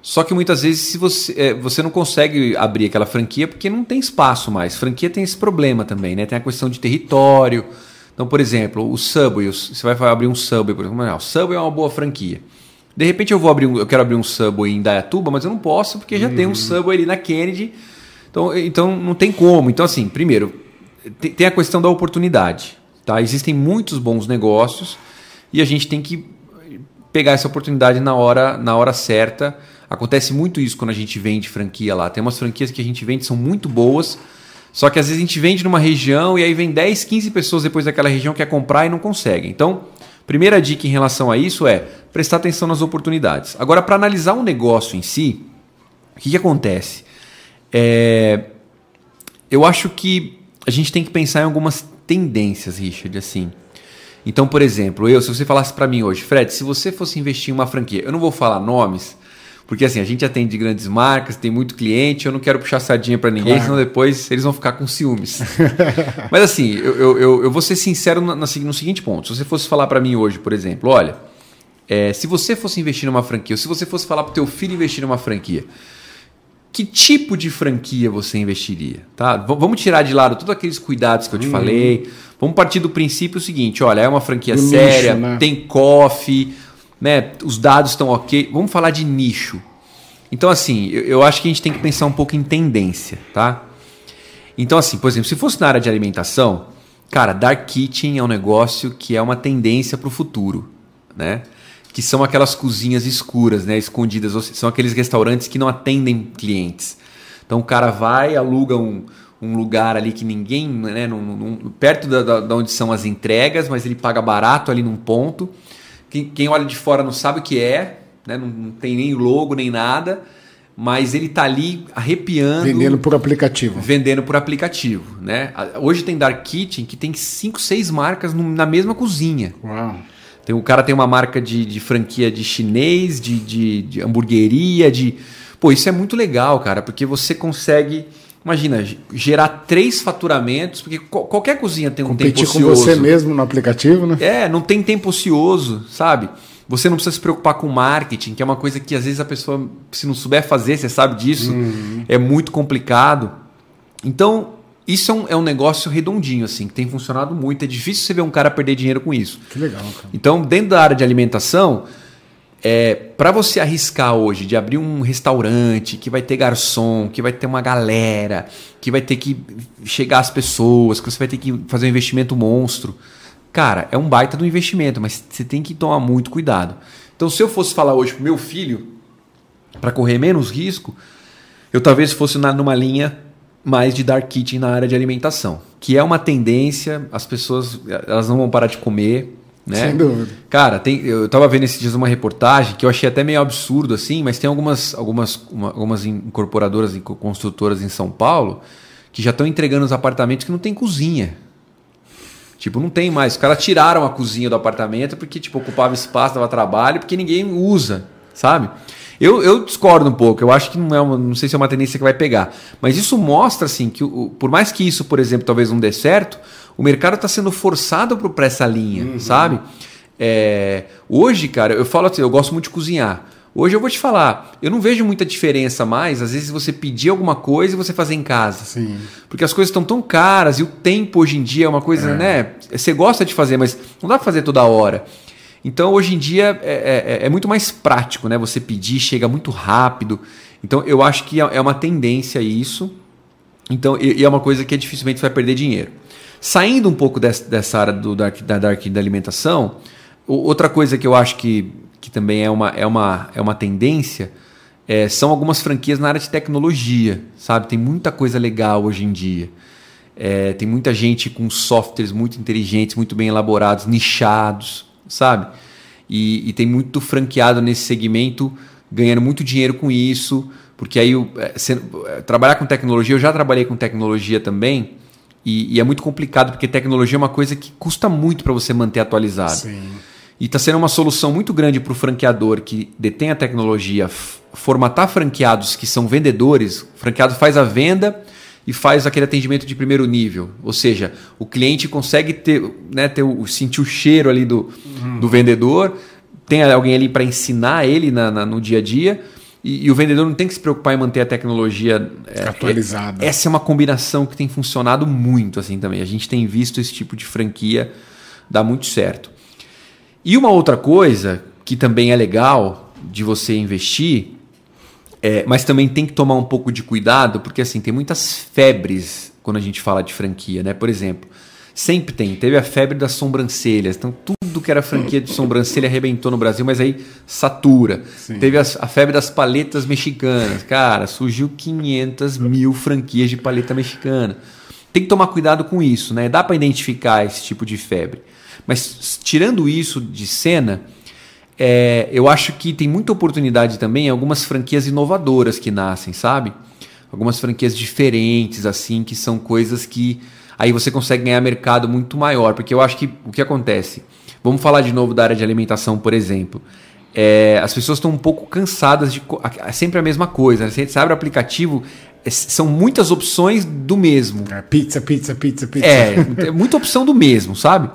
Só que muitas vezes se você, é, você não consegue abrir aquela franquia porque não tem espaço mais. Franquia tem esse problema também, né? Tem a questão de território. Então, por exemplo, o Subway, você vai abrir um Subway, por exemplo, não, o Subway é uma boa franquia. De repente eu vou abrir um, eu quero abrir um Subway em Dayatuba, mas eu não posso porque já uhum. tem um Subway ali na Kennedy. Então, então não tem como. Então assim, primeiro, tem a questão da oportunidade, tá? Existem muitos bons negócios e a gente tem que pegar essa oportunidade na hora, na hora certa. Acontece muito isso quando a gente vende franquia lá. Tem umas franquias que a gente vende são muito boas, só que às vezes a gente vende numa região e aí vem 10, 15 pessoas depois daquela região que quer comprar e não consegue. Então, Primeira dica em relação a isso é prestar atenção nas oportunidades. Agora, para analisar um negócio em si, o que, que acontece? É, eu acho que a gente tem que pensar em algumas tendências, Richard, assim. Então, por exemplo, eu, se você falasse para mim hoje, Fred, se você fosse investir em uma franquia, eu não vou falar nomes, porque assim, a gente atende grandes marcas, tem muito cliente, eu não quero puxar sardinha para ninguém, claro. senão depois eles vão ficar com ciúmes. Mas assim, eu, eu, eu, vou ser sincero no, no seguinte ponto. Se você fosse falar para mim hoje, por exemplo, olha, é, se você fosse investir numa franquia, ou se você fosse falar para o teu filho investir numa franquia, que tipo de franquia você investiria? Tá? V vamos tirar de lado todos aqueles cuidados que eu te hum. falei. Vamos partir do princípio seguinte: olha, é uma franquia do séria, nicho, né? tem coffee né? Os dados estão ok. Vamos falar de nicho. Então, assim, eu, eu, acho que a gente tem que pensar um pouco em tendência, tá? Então, assim, por exemplo, se fosse na área de alimentação, cara, Dark Kitchen é um negócio que é uma tendência para o futuro, né? Que são aquelas cozinhas escuras, né? Escondidas, são aqueles restaurantes que não atendem clientes. Então, o cara vai, aluga um, um lugar ali que ninguém, né? Num, num, perto da, da onde são as entregas, mas ele paga barato ali num ponto quem, quem olha de fora não sabe o que é, né? não, não tem nem logo nem nada, mas ele está ali arrepiando. Vendendo por aplicativo. Vendendo por aplicativo. Né? Hoje tem Dark Kitchen que tem cinco, seis marcas na mesma cozinha. Uau. Tem, o cara tem uma marca de, de franquia de chinês, de, de, de hamburgueria, de. Pô, isso é muito legal, cara, porque você consegue Imagina, gerar três faturamentos, porque qualquer cozinha tem um Competir tempo ocioso. com você mesmo no aplicativo, né? É, não tem tempo ocioso, sabe? Você não precisa se preocupar com marketing, que é uma coisa que às vezes a pessoa, se não souber fazer, você sabe disso, uhum. é muito complicado. Então, isso é um, é um, negócio redondinho, assim, que tem funcionado muito. É difícil você ver um cara perder dinheiro com isso. Que legal, cara. Então, dentro da área de alimentação, é, para você arriscar hoje de abrir um restaurante que vai ter garçom, que vai ter uma galera, que vai ter que chegar às pessoas, que você vai ter que fazer um investimento monstro, cara, é um baita do investimento, mas você tem que tomar muito cuidado. Então, se eu fosse falar hoje pro meu filho, para correr menos risco, eu talvez fosse na, numa linha mais de dark kitchen na área de alimentação, que é uma tendência, as pessoas elas não vão parar de comer, né? Sem dúvida. Cara, tem, eu tava vendo esses dias uma reportagem que eu achei até meio absurdo assim, mas tem algumas algumas uma, algumas incorporadoras e construtoras em São Paulo que já estão entregando os apartamentos que não tem cozinha. Tipo, não tem mais. Os caras tiraram a cozinha do apartamento porque tipo ocupava espaço, dava trabalho, porque ninguém usa, sabe? Eu, eu discordo um pouco, eu acho que não é uma, não sei se é uma tendência que vai pegar. Mas isso mostra assim que o, por mais que isso, por exemplo, talvez não dê certo, o mercado está sendo forçado para essa linha, uhum. sabe? É, hoje, cara, eu falo assim, eu gosto muito de cozinhar. Hoje eu vou te falar, eu não vejo muita diferença mais, às vezes você pedir alguma coisa e você fazer em casa. Sim. Porque as coisas estão tão caras e o tempo hoje em dia é uma coisa, é. né? Você gosta de fazer, mas não dá para fazer toda hora. Então, hoje em dia, é, é, é, muito mais prático, né? Você pedir, chega muito rápido. Então, eu acho que é, é uma tendência isso. Então, e, é uma coisa que dificilmente vai perder dinheiro. Saindo um pouco dessa, dessa área do dark, da dark da alimentação, outra coisa que eu acho que, que também é uma, é uma, é uma tendência é, são algumas franquias na área de tecnologia, sabe? Tem muita coisa legal hoje em dia. É, tem muita gente com softwares muito inteligentes, muito bem elaborados, nichados sabe? E, e, tem muito franqueado nesse segmento, ganhando muito dinheiro com isso, porque aí é, é, trabalhar com tecnologia, eu já trabalhei com tecnologia também, e, e é muito complicado, porque tecnologia é uma coisa que custa muito para você manter atualizado. Sim. E está sendo uma solução muito grande para o franqueador que detém a tecnologia formatar franqueados que são vendedores. O franqueado faz a venda e faz aquele atendimento de primeiro nível. Ou seja, o cliente consegue ter, né, ter o, sentir o cheiro ali do, uhum. do vendedor, tem alguém ali para ensinar ele na, na, no dia a dia. E, e, o vendedor não tem que se preocupar em manter a tecnologia é, atualizada. É, essa é uma combinação que tem funcionado muito assim também. A gente tem visto esse tipo de franquia dar muito certo. E uma outra coisa que também é legal de você investir é, mas também tem que tomar um pouco de cuidado, porque assim, tem muitas febres quando a gente fala de franquia, né? Por exemplo, sempre tem. Teve a febre das sobrancelhas. Então, tudo que era franquia de sobrancelha arrebentou no Brasil, mas aí satura. Sim. Teve a, a, febre das paletas mexicanas. Cara, surgiu 500 mil franquias de paleta mexicana. Tem que tomar cuidado com isso, né? Dá para identificar esse tipo de febre. Mas tirando isso de cena, é, eu acho que tem muita oportunidade também em algumas franquias inovadoras que nascem, sabe? Algumas franquias diferentes, assim, que são coisas que aí você consegue ganhar mercado muito maior. Porque eu acho que o que acontece? Vamos falar de novo da área de alimentação, por exemplo. É, as pessoas estão um pouco cansadas de. É sempre a mesma coisa. Né? Você abre o aplicativo, é, são muitas opções do mesmo. É, pizza, pizza, pizza, pizza. É, é muita opção do mesmo, sabe?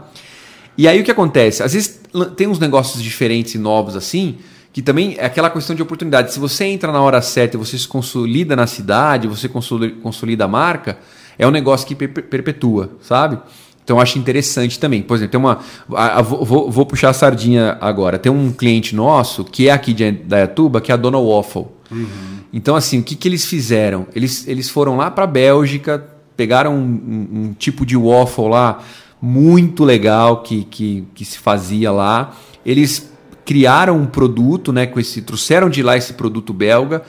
E aí o que acontece? Às vezes tem uns negócios diferentes e novos assim, que também é aquela questão de oportunidade. Se você entra na hora certa e você se consolida na cidade, você consolida a marca, é um negócio que perpetua, sabe? Então eu acho interessante também. Por exemplo, tem uma. A, a, vou, vou, puxar a sardinha agora. Tem um cliente nosso, que é aqui de Dayatuba, que é a Dona Waffle. Uhum. Então, assim, o que, que eles fizeram? Eles, eles foram lá para a Bélgica, pegaram um, um, um, tipo de waffle lá muito legal que, que, que se fazia lá. Eles criaram um produto, né, com esse, trouxeram de lá esse produto belga,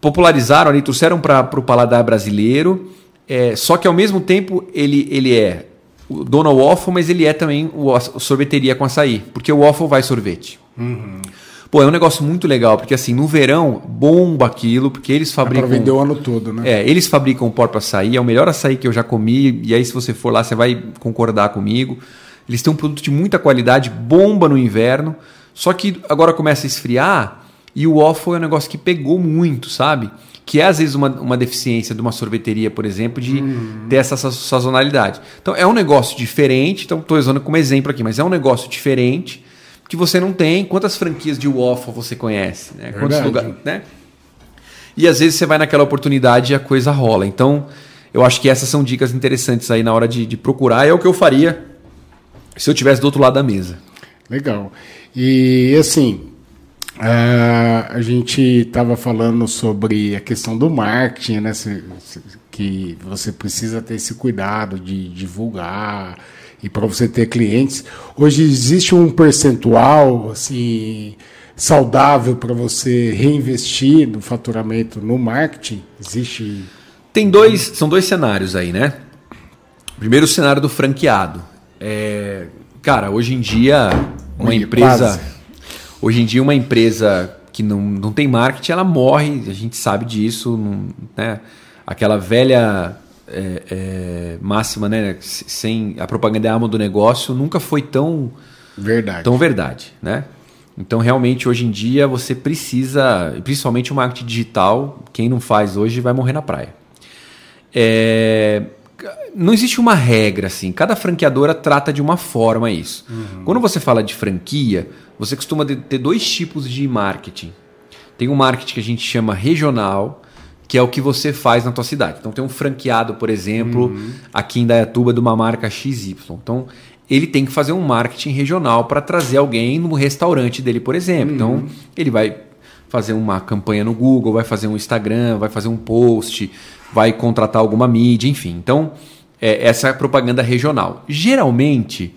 popularizaram ali, trouxeram para o paladar brasileiro. É, só que ao mesmo tempo ele, ele é o dono waffle, mas ele é também o, sorveteria com açaí, porque o waffle vai sorvete. Uhum. Pô, é um negócio muito legal, porque assim, no verão, bomba aquilo, porque eles fabricam. É pra vender o ano todo, né? É, eles fabricam o próprio açaí, é o melhor açaí que eu já comi, e aí se você for lá, você vai concordar comigo. Eles têm um produto de muita qualidade, bomba no inverno, só que agora começa a esfriar e o waffle é um negócio que pegou muito, sabe? Que é às vezes uma, uma deficiência de uma sorveteria, por exemplo, de uhum. ter essa sazonalidade. Então é um negócio diferente, então estou usando como exemplo aqui, mas é um negócio diferente que você não tem. Quantas franquias de waffle você conhece? Né? Quantos lugares, né? E às vezes você vai naquela oportunidade e a coisa rola. Então, eu acho que essas são dicas interessantes aí na hora de, de procurar. É o que eu faria se eu tivesse do outro lado da mesa. Legal. E assim, uh, a gente estava falando sobre a questão do marketing, né? Que você precisa ter esse cuidado de divulgar e para você ter clientes. Hoje existe um percentual assim saudável para você reinvestir no faturamento no marketing? Existe Tem dois, são dois cenários aí, né? Primeiro o cenário do franqueado. É, cara, hoje em dia uma Ui, empresa quase. hoje em dia uma empresa que não, não tem marketing, ela morre, a gente sabe disso, não- né? Aquela velha é, é, máxima, né? Sem a propaganda é a alma do negócio, nunca foi tão verdade. tão verdade, né? Então, realmente, hoje em dia, você precisa, principalmente o marketing digital, quem não faz hoje vai morrer na praia. É, não existe uma regra assim, cada franqueadora trata de uma forma isso. Quando você fala de franquia, você costuma ter dois tipos de marketing. Tem um marketing que a gente chama regional, que é o que você faz na tua cidade. Então tem um franqueado, por exemplo, aqui em Dayatuba de uma marca XY. Então ele tem que fazer um marketing regional para trazer alguém no restaurante dele, por exemplo. Então ele vai fazer uma campanha no Google, vai fazer um Instagram, vai fazer um post, vai contratar alguma mídia, enfim. Então é, essa é a propaganda regional. Geralmente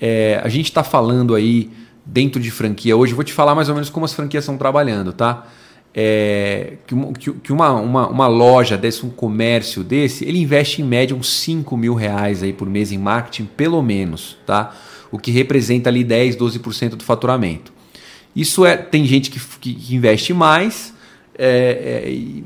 é, a gente está falando aí dentro de franquia hoje, eu vou te falar mais ou menos como as franquias estão trabalhando, tá? É, que uma, que- uma, uma, uma loja desse, um comércio desse, ele investe em média uns 5 mil reais aí por mês em marketing, pelo menos, tá? O que representa ali 10, 12% do faturamento. Isso é. Tem gente que, que- investe mais é, é, e,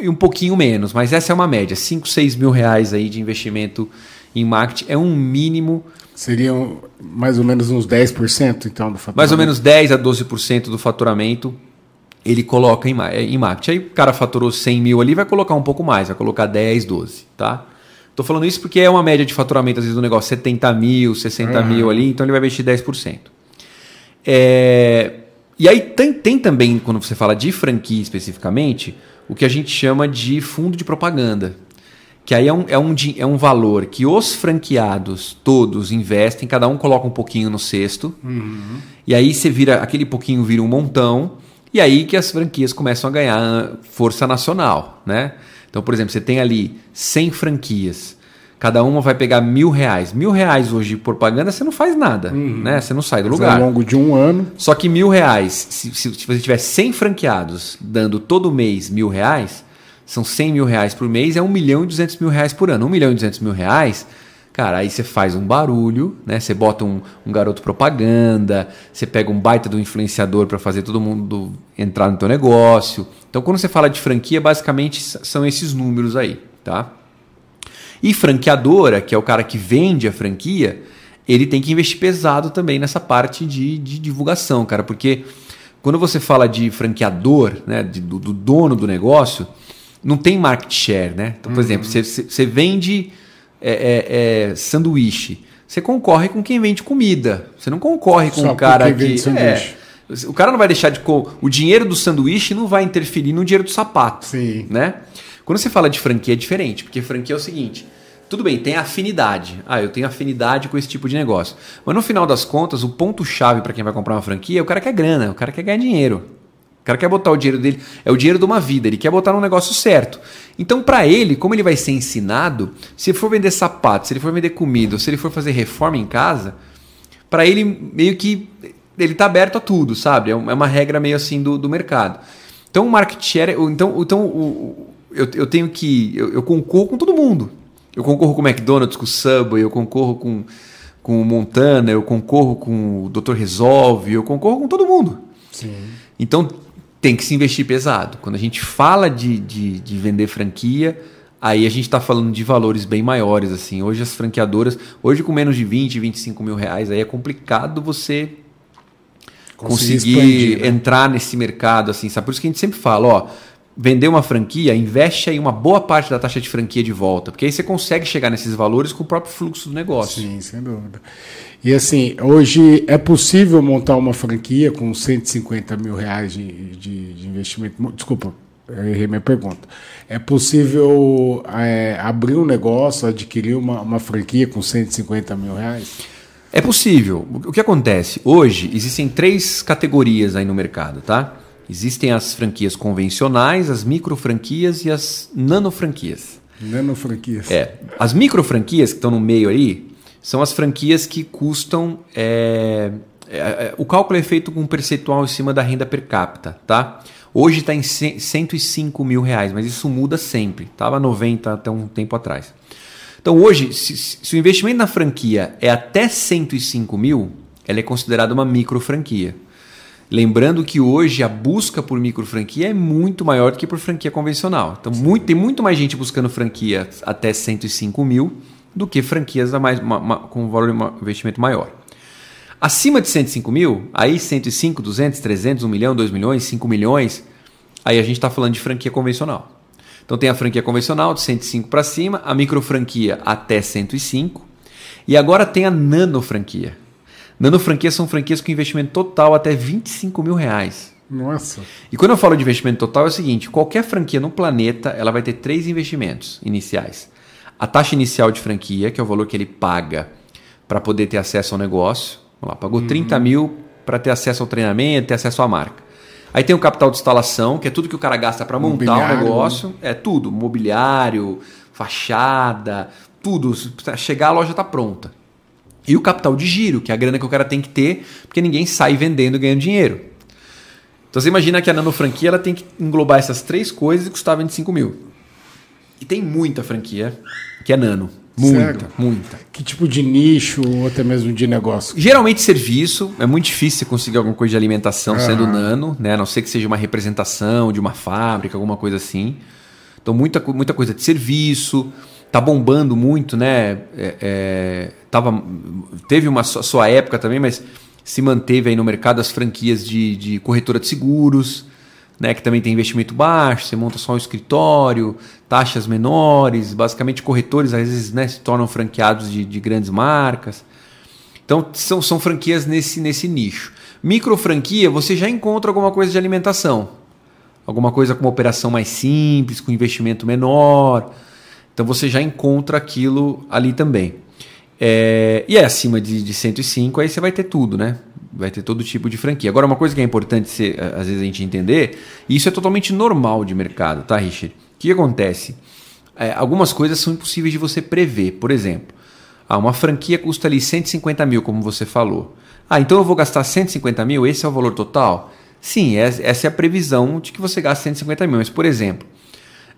e um pouquinho menos, mas essa é uma média. 5, 6 mil reais aí de investimento em marketing é um mínimo Seriam mais ou menos uns 10% então do faturamento. mais ou menos 10 a 12% do faturamento ele coloca em, ma- em marketing. Aí o cara faturou 100 mil ali, vai colocar um pouco mais, vai colocar 10, 12, tá? Tô falando isso porque é uma média de faturamento, às vezes, do negócio 70 mil, 60 mil ali, então ele vai investir 10%. É, E aí tem, tem também, quando você fala de franquia especificamente, o que a gente chama de fundo de propaganda. Que aí é um, é, um, é um valor que os franqueados todos investem, cada um coloca um pouquinho no cesto, e aí você vira, aquele pouquinho vira um montão, e aí que as franquias começam a ganhar força nacional, né? Então, por exemplo, você tem ali 100 franquias, cada uma vai pegar mil reais. Mil reais hoje de propaganda, você não faz nada, né? Você não sai do Mas lugar. Ao longo de um ano, Só que mil reais, se, se, se você tiver 100 franqueados dando todo mês mil reais, são 100 mil reais por mês, é 1 milhão e 200 mil reais por ano. 1 milhão e 200 mil reais, cara, aí você faz um barulho, né? Você bota um, um garoto propaganda, você pega um baita do influenciador para fazer todo mundo entrar no teu negócio. Então, quando você fala de franquia, basicamente são esses números aí, tá? E franqueadora, que é o cara que vende a franquia, ele tem que investir pesado também nessa parte de, de divulgação, cara, porque quando você fala de franqueador, né, de- do, do dono do negócio, não tem market share, né? Então, por exemplo, você, você- você vende é, é, é, sanduíche, você concorre com quem vende comida, você não concorre com o cara porque vende que é, o cara não vai deixar de co- o dinheiro do sanduíche não vai interferir no dinheiro do sapato Sim. né? Quando você fala de franquia é diferente, porque franquia é o seguinte: tudo bem, tem afinidade. Ah, eu tenho afinidade com esse tipo de negócio. Mas no final das contas, o ponto-chave para quem vai comprar uma franquia é o cara quer grana, o cara quer ganhar dinheiro. O cara quer botar o dinheiro dele, é o dinheiro de uma vida, ele quer botar no negócio certo. Então, para ele, como ele vai ser ensinado, se ele for vender sapato, se ele for vender comida, ou se ele for fazer reforma em casa, para ele meio que ele tá aberto a tudo, sabe? É é uma regra meio assim do, do mercado. Então o market share, então, então o- eu, eu tenho que eu, eu concorro com todo mundo. Eu concorro com o McDonald's, com o Subway, eu concorro com com o Montana, eu concorro com o Dr. Resolve, eu concorro com todo mundo. sim. Então tem que se investir pesado. Quando a gente fala de, de, de vender franquia, aí a gente está falando de valores bem maiores. assim. Hoje as franqueadoras, hoje com menos de 20, 25 mil reais, aí é complicado você conseguir expandir, né? entrar nesse mercado. assim, sabe? Por isso que a gente sempre fala, ó, vender uma franquia, investe aí uma boa parte da taxa de franquia de volta, porque aí você consegue chegar nesses valores com o próprio fluxo do negócio. Sim, sem dúvida. E assim, hoje é possível montar uma franquia com 150 mil reais de, de, de investimento. Desculpa, errei minha pergunta. É possível é, abrir um negócio, adquirir uma, uma franquia com 150 mil reais? É possível. O que acontece? Hoje existem três categorias aí no mercado, tá? Existem as franquias convencionais, as micro franquias e as nano franquias. Nano franquias. É, as micro franquias que estão no meio aí são as franquias que custam. É, é, é, o cálculo é feito com um percentual em cima da renda per capita, tá? Hoje está em 105 mil reais, mas isso muda sempre. Estava 90 até um tempo atrás. Então hoje, se, se, o investimento na franquia é até 105 mil, ela é considerada uma micro franquia. Lembrando que hoje a busca por micro franquia é muito maior do que por franquia convencional. Então muito, tem muito mais gente buscando franquia até 105 mil do que franquias mais, uma, uma, com valor de investimento maior. Acima de 105 mil, aí 105, 200, 300, 1 milhão, 2 milhões, 5 milhões, aí a gente está falando de franquia convencional. Então tem a franquia convencional de 105 para cima, a micro franquia até 105 e agora tem a nano franquia. Nano franquia são franquias com investimento total até 25 mil reais. Nossa. E quando eu falo de investimento total é o seguinte: qualquer franquia no planeta ela vai ter três investimentos iniciais a taxa inicial de franquia, que é o valor que ele paga para poder ter acesso ao negócio. Vamos lá, pagou uhum. 30 mil para ter acesso ao treinamento, ter acesso à marca. Aí tem o capital de instalação, que é tudo que o cara gasta para montar o negócio. É tudo, mobiliário, fachada, tudo. Chegar a loja está pronta. E o capital de giro, que é a grana que o cara tem que ter, porque ninguém sai vendendo e ganhando dinheiro. Então você imagina que a nano franquia ela tem que englobar essas três coisas e custar 25 mil. E tem muita franquia que é nano. Muita, Sério? muita. Que tipo de nicho ou até mesmo de negócio? Geralmente serviço. É muito difícil conseguir alguma coisa de alimentação sendo nano, né? A não ser que seja uma representação de uma fábrica, alguma coisa assim. Então, muita, muita coisa de serviço. Tá bombando muito, né? É, é, tava, teve uma sua época também, mas se manteve aí no mercado as franquias de, de corretora de seguros né, que também tem investimento baixo, você monta só um escritório, taxas menores, basicamente corretores às vezes né, se tornam franqueados de, de grandes marcas. Então são, são franquias nesse, nesse nicho. Micro franquia, você já encontra alguma coisa de alimentação. Alguma coisa com uma operação mais simples, com investimento menor. Então você já encontra aquilo ali também. É, e é acima de, de 105, aí você vai ter tudo, né? vai ter todo tipo de franquia. Agora, uma coisa que é importante ser, às vezes a gente entender, e isso é totalmente normal de mercado, tá, Richard? O que acontece? É, algumas coisas são impossíveis de você prever. Por exemplo, ah, uma franquia custa ali 150 mil, como você falou. Ah, então eu vou gastar 150 mil, esse é o valor total? Sim, essa é a previsão de que você gasta 150 mil. Mas, por exemplo,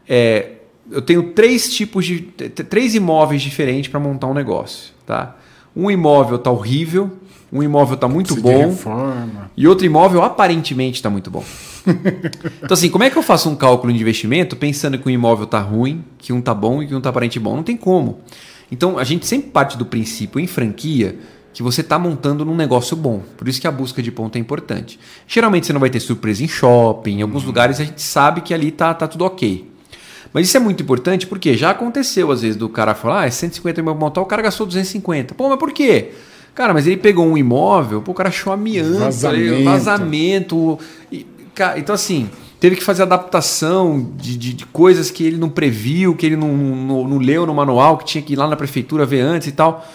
é, eu tenho três tipos de. três imóveis diferentes para montar um negócio. Tá? Um imóvel está horrível, um imóvel está muito Se bom e outro imóvel aparentemente está muito bom. então, assim, como é que eu faço um cálculo de investimento pensando que um imóvel está ruim, que um está bom e que um está aparente bom? Não tem como. Então, a gente sempre parte do princípio em franquia que você está montando num negócio bom. Por isso que a busca de ponto é importante. Geralmente você não vai ter surpresa em shopping, em alguns uhum. lugares a gente sabe que ali tá, tá tudo ok. Mas isso é muito importante porque já aconteceu às vezes do cara falar, ah, é 150 mil montar, o cara gastou 250. Pô, mas por quê? Cara, mas ele pegou um imóvel, pô, o cara achou amianto, vazamento. vazamento e, cara, então, assim, teve que fazer adaptação de, de, de, coisas que ele não previu, que ele não, não, não, leu no manual, que tinha que ir lá na prefeitura ver antes e tal.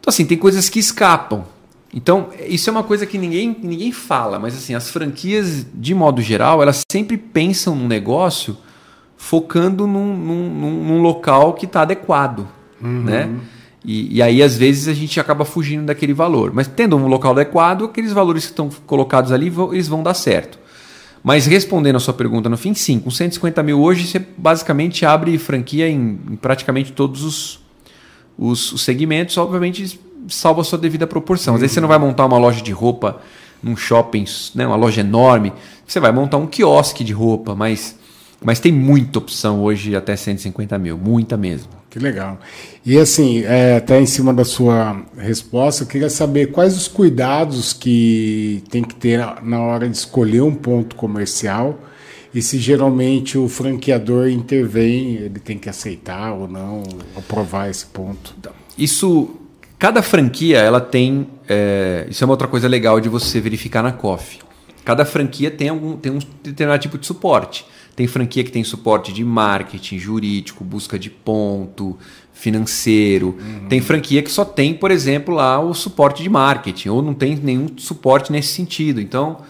Então, assim, tem coisas que escapam. Então, isso é uma coisa que ninguém, ninguém fala, mas assim, as franquias, de modo geral, elas sempre pensam no negócio focando num, num, num local que está adequado, uhum. né? E, e, aí, às vezes, a gente acaba fugindo daquele valor. Mas tendo um local adequado, aqueles valores que estão colocados ali, eles vão dar certo. Mas respondendo a sua pergunta no fim, sim, com 150 mil hoje, você basicamente abre franquia em, em praticamente todos os, os, os, segmentos, obviamente salva a sua devida proporção. Às vezes você não vai montar uma loja de roupa num shopping, né, uma loja enorme, você vai montar um quiosque de roupa, mas mas tem muita opção hoje até 150 mil, muita mesmo. Que legal. E assim, é, até em cima da sua resposta, eu queria saber quais os cuidados que tem que ter na hora de escolher um ponto comercial e se geralmente o franqueador intervém, ele tem que aceitar ou não, aprovar esse ponto. Então, isso, cada franquia, ela tem, é, isso é uma outra coisa legal de você verificar na COF. Cada franquia tem, algum, tem um determinado tipo de suporte. Tem franquia que tem suporte de marketing, jurídico, busca de ponto, financeiro. Uhum. Tem franquia que só tem, por exemplo, lá o suporte de marketing, ou não tem nenhum suporte nesse sentido. Então,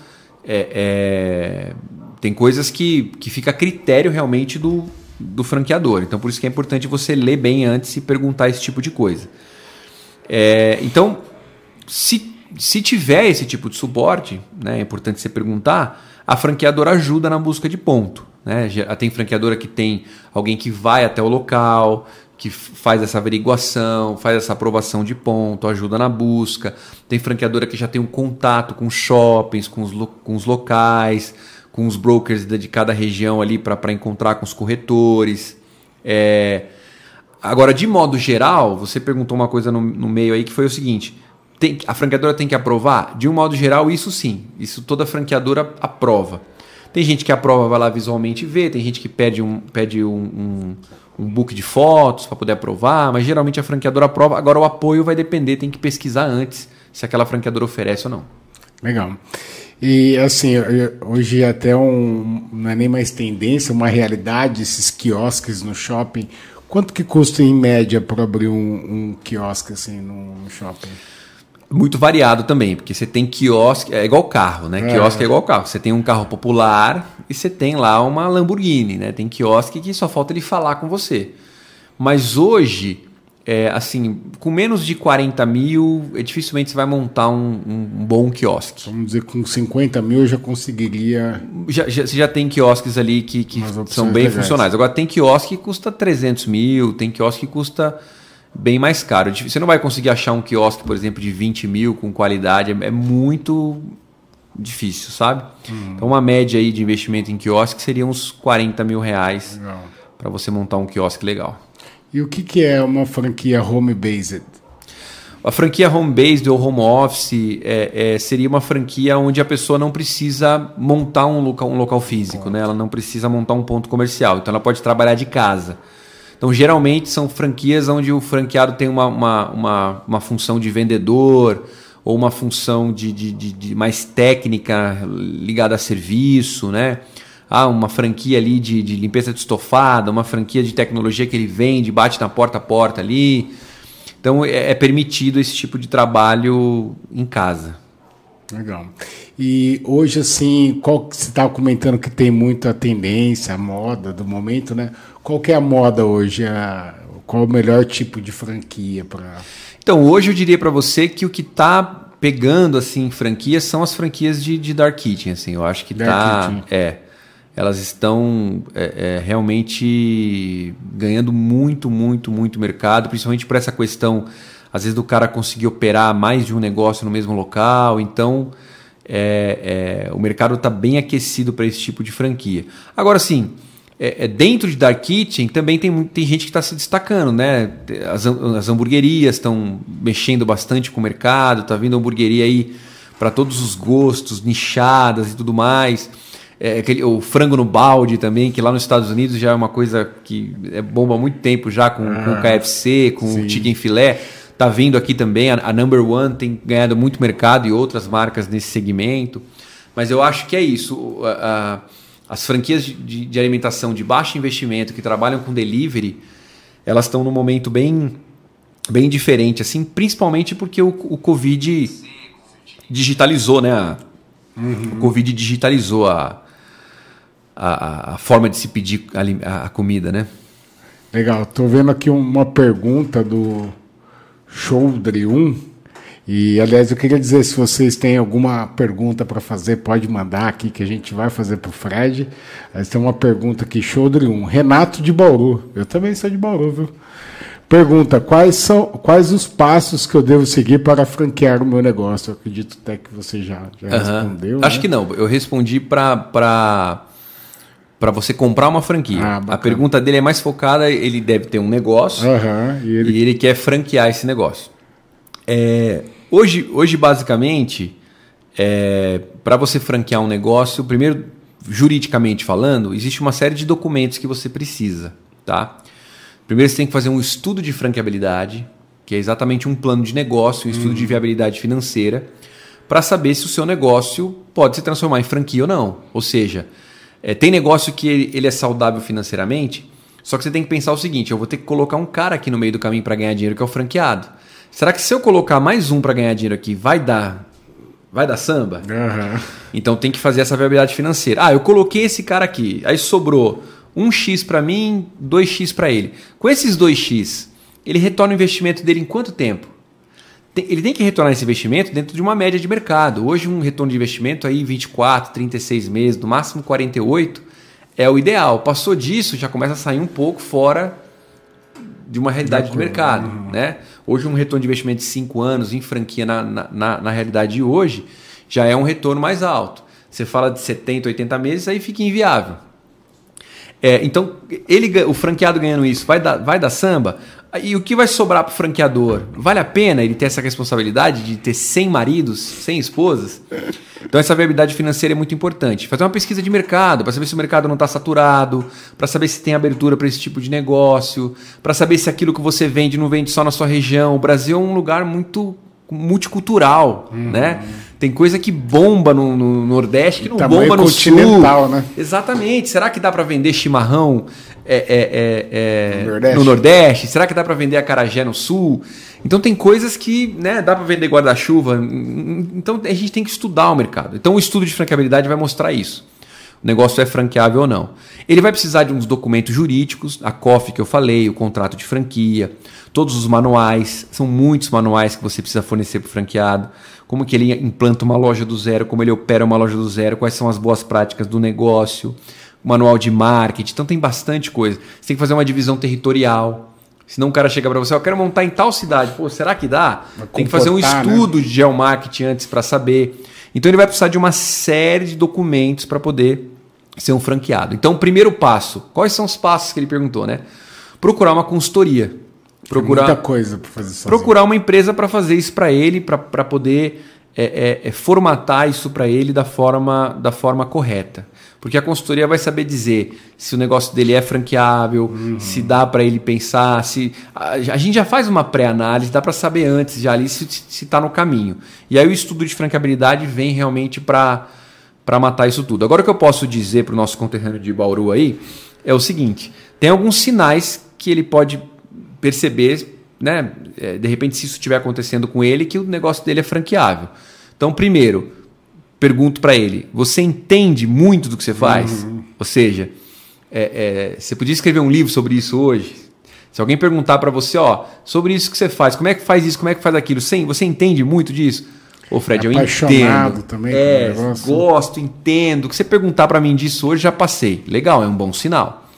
é, é, tem coisas que, que fica a critério realmente do, do franqueador. Então, por isso que é importante você ler bem antes e perguntar esse tipo de coisa. É, então, se, se tiver esse tipo de suporte, né, é importante você perguntar, a franqueadora ajuda na busca de ponto. Né? Tem franqueadora que tem alguém que vai até o local, que faz essa averiguação, faz essa aprovação de ponto, ajuda na busca. Tem franqueadora que já tem um contato com shoppings, com os, com os locais, com os brokers de cada região ali para encontrar com os corretores. É... Agora, de modo geral, você perguntou uma coisa no, no meio aí que foi o seguinte: tem, a franqueadora tem que aprovar? De um modo geral, isso sim. Isso toda franqueadora aprova. Tem gente que aprova, vai lá visualmente ver, tem gente que pede um, pede um, um, um book de fotos para poder aprovar, mas geralmente a franqueadora aprova. Agora o apoio vai depender, tem que pesquisar antes se aquela franqueadora oferece ou não. Legal. E assim, hoje até um, não é nem mais tendência, uma realidade, esses quiosques no shopping. Quanto que custa em média para abrir um, um quiosque assim no shopping? Muito variado também, porque você tem quiosque, é igual carro, né? É. Quiosque é igual carro. Você tem um carro popular e você tem lá uma Lamborghini, né? Tem quiosque que só falta ele falar com você. Mas hoje, é, assim, com menos de 40 mil, é, dificilmente você vai montar um, um, bom quiosque. Vamos dizer, com 50 mil eu já conseguiria. Já, já, você já tem quiosques ali que, que são bem legais. funcionais. Agora, tem quiosque que custa 300 mil, tem quiosque que custa bem mais caro. Você não vai conseguir achar um quiosque, por exemplo, de 20 mil com qualidade, é, é muito difícil, sabe? Uhum. Então, uma média aí de investimento em quiosque seria uns 40 mil reais para você montar um quiosque legal. E o que, que é uma franquia home-based? A franquia home-based ou home office é, é, seria uma franquia onde a pessoa não precisa montar um local, um local físico, né? ela não precisa montar um ponto comercial, então ela pode trabalhar de casa. Então, geralmente são franquias onde o franqueado tem uma, uma, uma, uma função de vendedor ou uma função de, de, de, de, mais técnica ligada a serviço, né? Ah, uma franquia ali de, de limpeza de estofada, uma franquia de tecnologia que ele vende, bate na porta a porta ali. Então é, é permitido esse tipo de trabalho em casa. Legal. E hoje, assim, qual você estava comentando que tem muita tendência, a moda do momento, né? Qual que é a moda hoje? A, qual o melhor tipo de franquia para? Então, hoje eu diria para você que o que está pegando assim franquias são as franquias de, de Dark Kitchen. Assim, eu acho que Dark tá, Kitchen. é, elas estão é, é, realmente ganhando muito, muito, muito mercado, principalmente por essa questão, às vezes do cara conseguir operar mais de um negócio no mesmo local. Então, é, é, o mercado está bem aquecido para esse tipo de franquia. Agora, sim é, é, dentro de Dark Kitchen também tem, tem gente que está se destacando, né? As, as hamburguerias estão mexendo bastante com o mercado, tá vindo hamburgueria aí para todos os gostos, nichadas e tudo mais. É, aquele, o frango no balde também, que lá nos Estados Unidos já é uma coisa que é bomba há muito tempo já com, ah, com o KFC, com sim. o chicken filé. Tá vindo aqui também, a, a Number One tem ganhado muito mercado e outras marcas nesse segmento. Mas eu acho que é isso. A, a, as franquias de, de, alimentação de baixo investimento que trabalham com delivery, elas estão num momento bem, bem diferente, assim, principalmente porque o, o Covid digitalizou, né? Uhum. O Covid digitalizou a, a, a, forma de se pedir a, a comida, né? Legal. Estou vendo aqui uma pergunta do Shoulder 1 e, aliás, eu queria dizer, se vocês têm alguma pergunta para fazer, pode mandar aqui que a gente vai fazer para o Fred. Mas tem uma pergunta aqui, de um. Renato de Bauru. Eu também sou de Bauru, viu? Pergunta, quais são quais os passos que eu devo seguir para franquear o meu negócio? Eu acredito até que você já, já uhum. respondeu. Acho né? que não. Eu respondi para para você comprar uma franquia. Ah, a pergunta dele é mais focada, ele deve ter um negócio uhum, e, ele... e ele quer franquear esse negócio. É, Hoje, hoje basicamente, é, para você franquear um negócio, primeiro, juridicamente falando, existe uma série de documentos que você precisa. Tá? Primeiro, você tem que fazer um estudo de franqueabilidade, que é exatamente um plano de negócio, um estudo de hum. viabilidade financeira, para saber se o seu negócio pode se transformar em franquia ou não. Ou seja, é, tem negócio que ele, ele é saudável financeiramente, só que você tem que pensar o seguinte: eu vou ter que colocar um cara aqui no meio do caminho para ganhar dinheiro, que é o franqueado. Será que se eu colocar mais um para ganhar dinheiro aqui, vai dar vai dar samba? Uhum. Então tem que fazer essa viabilidade financeira. Ah, eu coloquei esse cara aqui, aí sobrou um x para mim, 2x para ele. Com esses 2x, ele retorna o investimento dele em quanto tempo? Ele tem que retornar esse investimento dentro de uma média de mercado. Hoje, um retorno de investimento aí 24, 36 meses, no máximo 48, é o ideal. Passou disso, já começa a sair um pouco fora de uma realidade de, mercado. Uhum. Né? Hoje, um retorno de investimento de 5 anos em franquia na, na, na, realidade de hoje já é um retorno mais alto. Você fala de 70, 80 meses, aí fica inviável. É, então, ele, o franqueado ganhando isso, vai dar, vai dar samba? E o que vai sobrar para o franqueador? Vale a pena ele ter essa responsabilidade de ter 100 maridos, 100 esposas? Então, essa viabilidade financeira é muito importante. Fazer uma pesquisa de mercado, para saber se o mercado não está saturado, para saber se tem abertura para esse tipo de negócio, para saber se aquilo que você vende não vende só na sua região. O Brasil é um lugar muito multicultural, uhum. né? Tem coisa que bomba no, no Nordeste que não bomba no Sul. Né? Exatamente. Será que dá para vender chimarrão é, é, é, é, no, Nordeste. no, Nordeste. Será que dá para vender acarajé no Sul? Então tem coisas que né, dá para vender guarda-chuva. Então a gente tem que estudar o mercado. Então o estudo de franqueabilidade vai mostrar isso. O negócio é franqueável ou não. Ele vai precisar de uns documentos jurídicos, a COF que eu falei, o contrato de franquia, todos os manuais, são muitos manuais que você precisa fornecer para o franqueado, como que ele implanta uma loja do zero, como ele opera uma loja do zero, quais são as boas práticas do negócio, manual de marketing, então tem bastante coisa. Você tem que fazer uma divisão territorial. Senão o cara chega para você, eu quero montar em tal cidade. Pô, será que dá? tem que fazer um né? estudo né? de geomarketing antes para saber. Então ele vai precisar de uma série de documentos para poder ser um franqueado. Então, o primeiro passo, quais são os passos que ele perguntou, né? Procurar uma consultoria. Procurar muita coisa para fazer sozinho. Procurar uma empresa para fazer isso para ele, para poder é, é, é, formatar isso para ele da forma, da forma correta. Porque a consultoria vai saber dizer se o negócio dele é franqueável, uhum. se dá para ele pensar, se a, a, gente já faz uma pré-análise, dá para saber antes já ali se está no caminho. E aí o estudo de franqueabilidade vem realmente para para matar isso tudo. Agora o que eu posso dizer para o nosso conterrâneo de Bauru aí é o seguinte: tem alguns sinais que ele pode perceber, né? É, de repente, se isso estiver acontecendo com ele, que o negócio dele é franqueável. Então, primeiro, pergunto para ele: você entende muito do que você faz? Uhum. Ou seja, é, é, você podia escrever um livro sobre isso hoje? Se alguém perguntar para você, ó, sobre isso que você faz, como é que faz isso, como é que faz aquilo, você, você entende muito disso? Ô, Fred, é eu entendo. também é, gosto, entendo. O que você perguntar para mim disso hoje, já passei. Legal, é um bom sinal.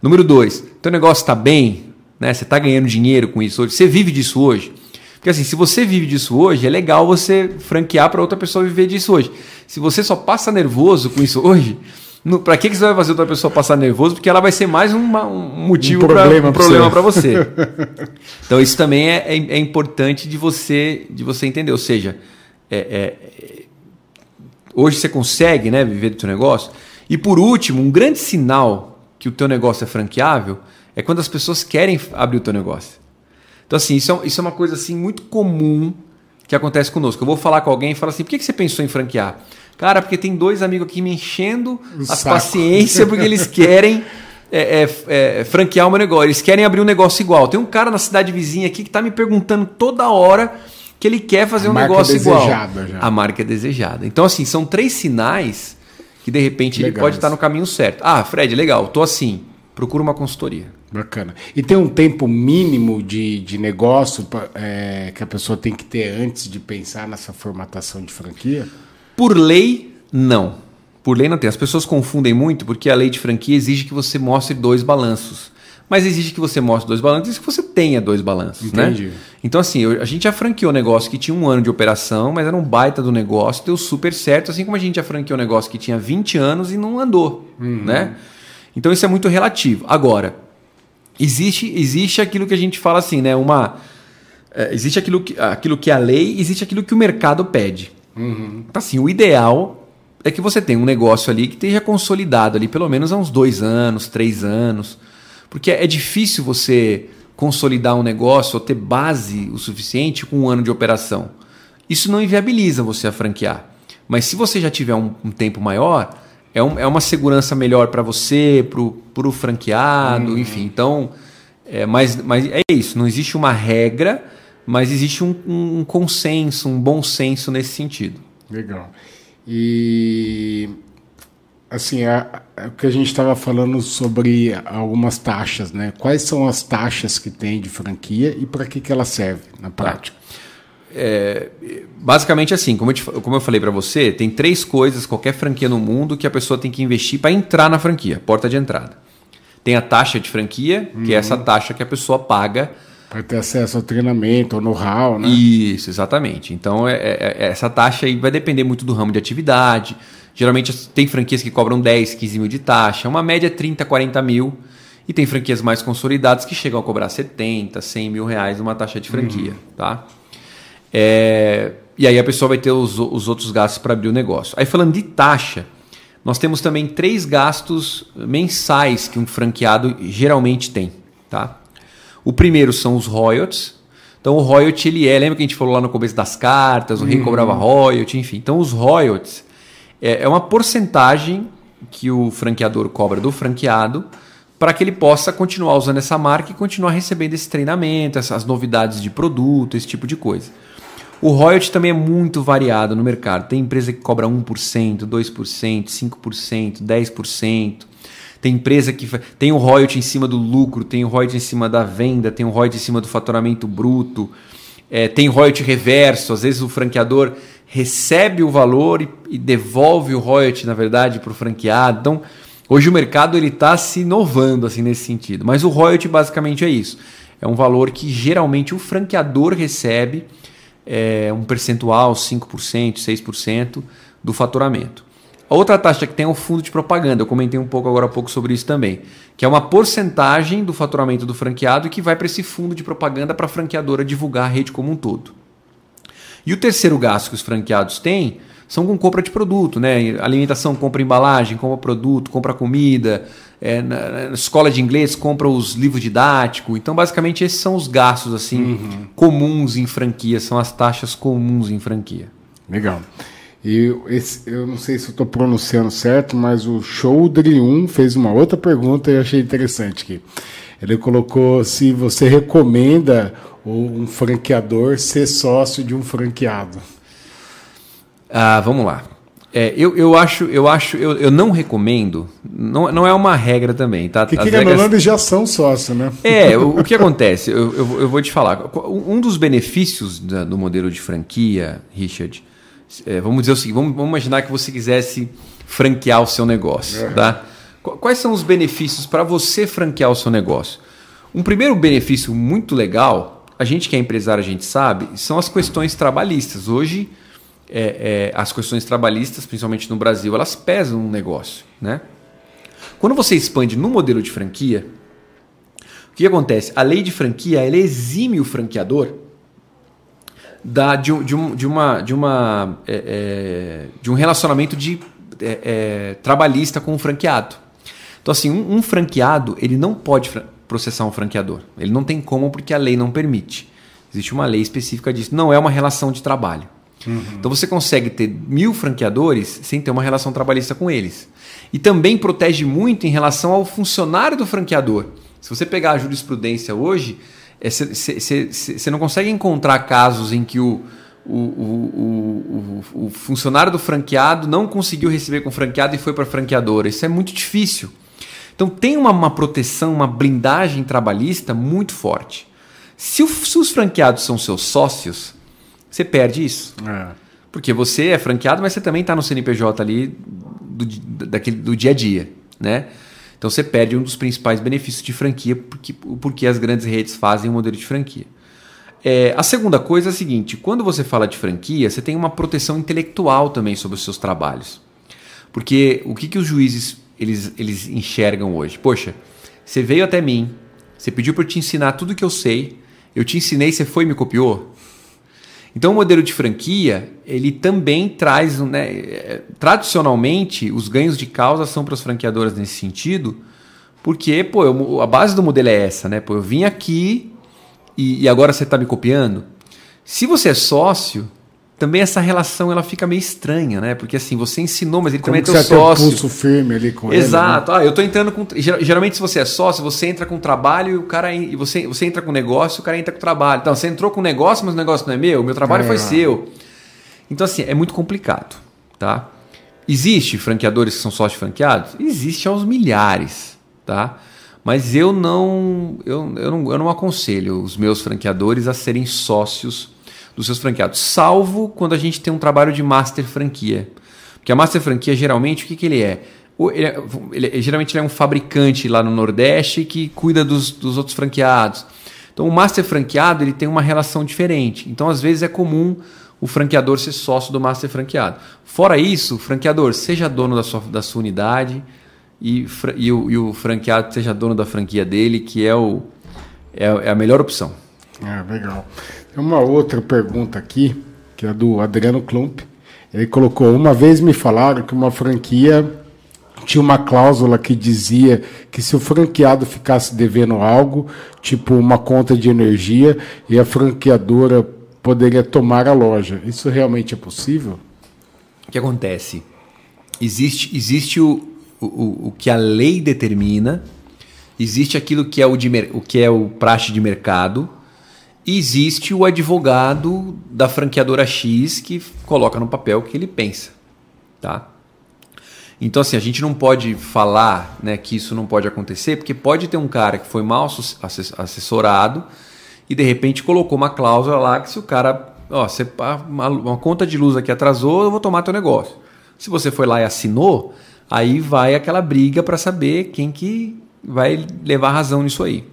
Número dois, teu negócio está bem, né? Você está ganhando dinheiro com isso hoje, você vive disso hoje. Porque assim, se você vive disso hoje, é legal você franquear para outra pessoa viver disso hoje. Se você só passa nervoso com isso hoje, para que, que você vai fazer outra pessoa passar nervoso? Porque ela vai ser mais uma, um motivo um problema para você. você. então isso também é, é, é, importante de você de você entender. Ou seja, é, é, hoje você consegue né, viver do seu negócio. E por último, um grande sinal que o teu negócio é franqueável é quando as pessoas querem abrir o teu negócio. Então, assim, isso é, isso é uma coisa assim muito comum que acontece conosco. Eu vou falar com alguém e falar assim: por que, que você pensou em franquear? Cara, porque tem dois amigos aqui me enchendo o as saco. paciências porque eles querem é, é, é, franquear o meu negócio. Eles querem abrir um negócio igual. Tem um cara na cidade vizinha aqui que está me perguntando toda hora que ele quer fazer a um negócio igual. Já. A marca é desejada. Então, assim, são três sinais que de repente legal ele pode estar no caminho certo. Ah, Fred, legal, tô assim. Procura uma consultoria. Bacana. E tem um tempo mínimo de, de negócio é, que a pessoa tem que ter antes de pensar nessa formatação de franquia? Por lei, não. Por lei não tem. As pessoas confundem muito porque a lei de franquia exige que você mostre dois balanços. Mas exige que você mostre dois balanços e que você tenha dois balanços. Né? Entendi. Né? Então, assim, eu, a gente já franqueou um negócio que tinha um ano de operação, mas era um baita do negócio, deu super certo, assim como a gente já franqueou um negócio que tinha 20 anos e não andou. Uhum. Né? Então, isso é muito relativo. Agora, existe, existe aquilo que a gente fala assim, né? Uma, é, existe aquilo que, aquilo que é a lei, existe aquilo que o mercado pede. Uhum. Então, assim, o ideal é que você tenha um negócio ali que esteja consolidado ali pelo menos há uns dois anos, três anos. Porque é difícil você consolidar um negócio ou ter base o suficiente com um ano de operação. Isso não inviabiliza você a franquear. Mas se você já tiver um, um tempo maior, é, um, é uma segurança melhor para você, para o franqueado, uhum. enfim. Então, é, mas, mas é isso. Não existe uma regra, mas existe um, um consenso, um bom senso nesse sentido. Legal. E assim, é, é o que a gente estava falando sobre algumas taxas, né? Quais são as taxas que tem de franquia e para que, que ela serve na prática? É, basicamente assim, como eu, te, como eu falei para você, tem três coisas, qualquer franquia no mundo, que a pessoa tem que investir para entrar na franquia, porta de entrada. Tem a taxa de franquia, uhum. que é essa taxa que a pessoa paga. Para ter acesso ao treinamento, ao know-how, né? Isso, exatamente. Então, é, é, é, essa taxa aí vai depender muito do ramo de atividade. Geralmente tem franquias que cobram 10, 15 mil de taxa, uma média 30, 40 mil. E tem franquias mais consolidadas que chegam a cobrar 70, 100 mil reais uma taxa de franquia. Uhum. Tá? É, e aí a pessoa vai ter os, os outros gastos para abrir o negócio. Aí falando de taxa, nós temos também três gastos mensais que um franqueado geralmente tem. Tá? O primeiro são os royalties. Então o royalty ele é, lembra que a gente falou lá no começo das cartas, o rei uhum. cobrava royalty, enfim. Então os royalties é, é uma porcentagem que o franqueador cobra do franqueado para que ele possa continuar usando essa marca e continuar recebendo esse treinamento, essas novidades de produto, esse tipo de coisa. O royalty também é muito variado no mercado. Tem empresa que cobra 1%, 2%, 5%, 10%. Tem empresa que tem o royalty em cima do lucro, tem o royalty em cima da venda, tem o royalty em cima do faturamento bruto, é, tem royalty reverso. Às vezes o franqueador recebe o valor e, e devolve o royalty, na verdade, para o franqueado. Então, Hoje o mercado ele está se inovando assim nesse sentido, mas o royalty basicamente é isso. É um valor que geralmente o franqueador recebe é, um percentual, 5%, 6% do faturamento. A outra taxa que tem é o fundo de propaganda. Eu comentei um pouco agora há pouco sobre isso também, que é uma porcentagem do faturamento do franqueado que vai para esse fundo de propaganda para a franqueadora divulgar a rede como um todo. E o terceiro gasto que os franqueados têm são com compra de produto, né? Alimentação, compra embalagem, compra produto, compra comida. É, na, na, escola de inglês, compra os livros didáticos. Então, basicamente, esses são os gastos assim uhum. comuns em franquia, são as taxas comuns em franquia. Legal. E esse, eu não sei se eu estou pronunciando certo, mas o Shoudri 1 fez uma outra pergunta e eu achei interessante aqui. Ele colocou se você recomenda um franqueador ser sócio de um franqueado. Ah, vamos lá. É, eu, eu acho, eu acho, eu, eu não recomendo, não, não é uma regra também, tá? Que querendo regras... eles já são sócios, né? É, o, o que acontece, eu, eu, eu, vou te falar, um dos benefícios da, do modelo de franquia, Richard, é, vamos dizer o seguinte, vamos, vamos, imaginar que você quisesse franquear o seu negócio, é. tá? Quais são os benefícios para você franquear o seu negócio? Um primeiro benefício muito legal, a gente que é empresário, a gente sabe, são as questões trabalhistas. Hoje é, é, as questões trabalhistas, principalmente no Brasil, elas pesam no negócio. Né? Quando você expande no modelo de franquia, o que acontece? A lei de franquia ela exime o franqueador da, de, de, um, de, uma, de, uma, é, é de um relacionamento de, é, é, trabalhista com o franqueado. Então, assim, um, um franqueado ele não pode processar um franqueador. Ele não tem como porque a lei não permite. Existe uma lei específica disso. Não é uma relação de trabalho. Uhum. Então você consegue ter mil franqueadores sem ter uma relação trabalhista com eles. E também protege muito em relação ao funcionário do franqueador. Se você pegar a jurisprudência hoje, você é, não consegue encontrar casos em que o, o, o, o, funcionário do franqueado não conseguiu receber com o franqueado e foi para a franqueadora. Isso é muito difícil. Então tem uma, uma proteção, uma blindagem trabalhista muito forte. Se, se os franqueados são seus sócios, você perde isso. É. Porque você é franqueado, mas você também está no CNPJ ali do, daquele, do dia a dia. Né? Então você perde um dos principais benefícios de franquia, porque, porque as grandes redes fazem o um modelo de franquia. É, a segunda coisa é a seguinte: quando você fala de franquia, você tem uma proteção intelectual também sobre os seus trabalhos. Porque o que, que os juízes eles, eles enxergam hoje? Poxa, você veio até mim, você pediu para eu te ensinar tudo que eu sei, eu te ensinei, você foi e me copiou? Então o modelo de franquia, ele também traz, né, é, tradicionalmente, os ganhos de causa são para as franqueadoras nesse sentido, porque pô, eu, a base do modelo é essa, né? Pô, eu vim aqui e, e agora você está me copiando. Se você é sócio, também essa relação ela fica meio estranha, né? Porque assim, você ensinou, mas ele Como também é teu sócio. Um pulso firme ali com Exato. ele. Né? Ah, eu tô entrando com. Geralmente, se você é sócio, você entra com trabalho e o cara. E você, você entra com negócio e o cara entra com trabalho. Então, você entrou com negócio, mas o negócio não é meu, o meu trabalho é. foi seu. Então, assim, é muito complicado, tá? Existe franqueadores que são sócios franqueados? Existe aos milhares, tá? Mas eu não, eu, eu não, eu não aconselho os meus franqueadores a serem sócios dos seus franqueados, salvo quando a gente tem um trabalho de master franquia. Porque a master franquia, geralmente, o que, que ele é? Ele, é, ele, geralmente ele é um fabricante lá no Nordeste que cuida dos, dos outros franqueados. Então o master franqueado ele tem uma relação diferente. Então às vezes é comum o franqueador ser sócio do master franqueado. Fora isso, franqueador seja dono da sua, da sua unidade e, e, o, e o franqueado seja dono da franquia dele, que é, o, é, é a melhor opção. Ah, legal. Tem uma outra pergunta aqui, que é do Adriano Klump. Ele colocou: Uma vez me falaram que uma franquia tinha uma cláusula que dizia que se o franqueado ficasse devendo algo, tipo uma conta de energia, e a franqueadora poderia tomar a loja. Isso realmente é possível? O que acontece? Existe, existe o, o, o que a lei determina, existe aquilo que é o, de, o que é o praxe de mercado, existe o advogado da franqueadora X que coloca no papel o que ele pensa. Tá? Então, assim, a gente não pode falar né, que isso não pode acontecer, porque pode ter um cara que foi mal assessorado e de repente colocou uma cláusula lá que se o cara, ó, você, uma, uma conta de luz aqui atrasou, eu vou tomar teu negócio. Se você foi lá e assinou, aí vai aquela briga para saber quem que vai levar razão nisso aí.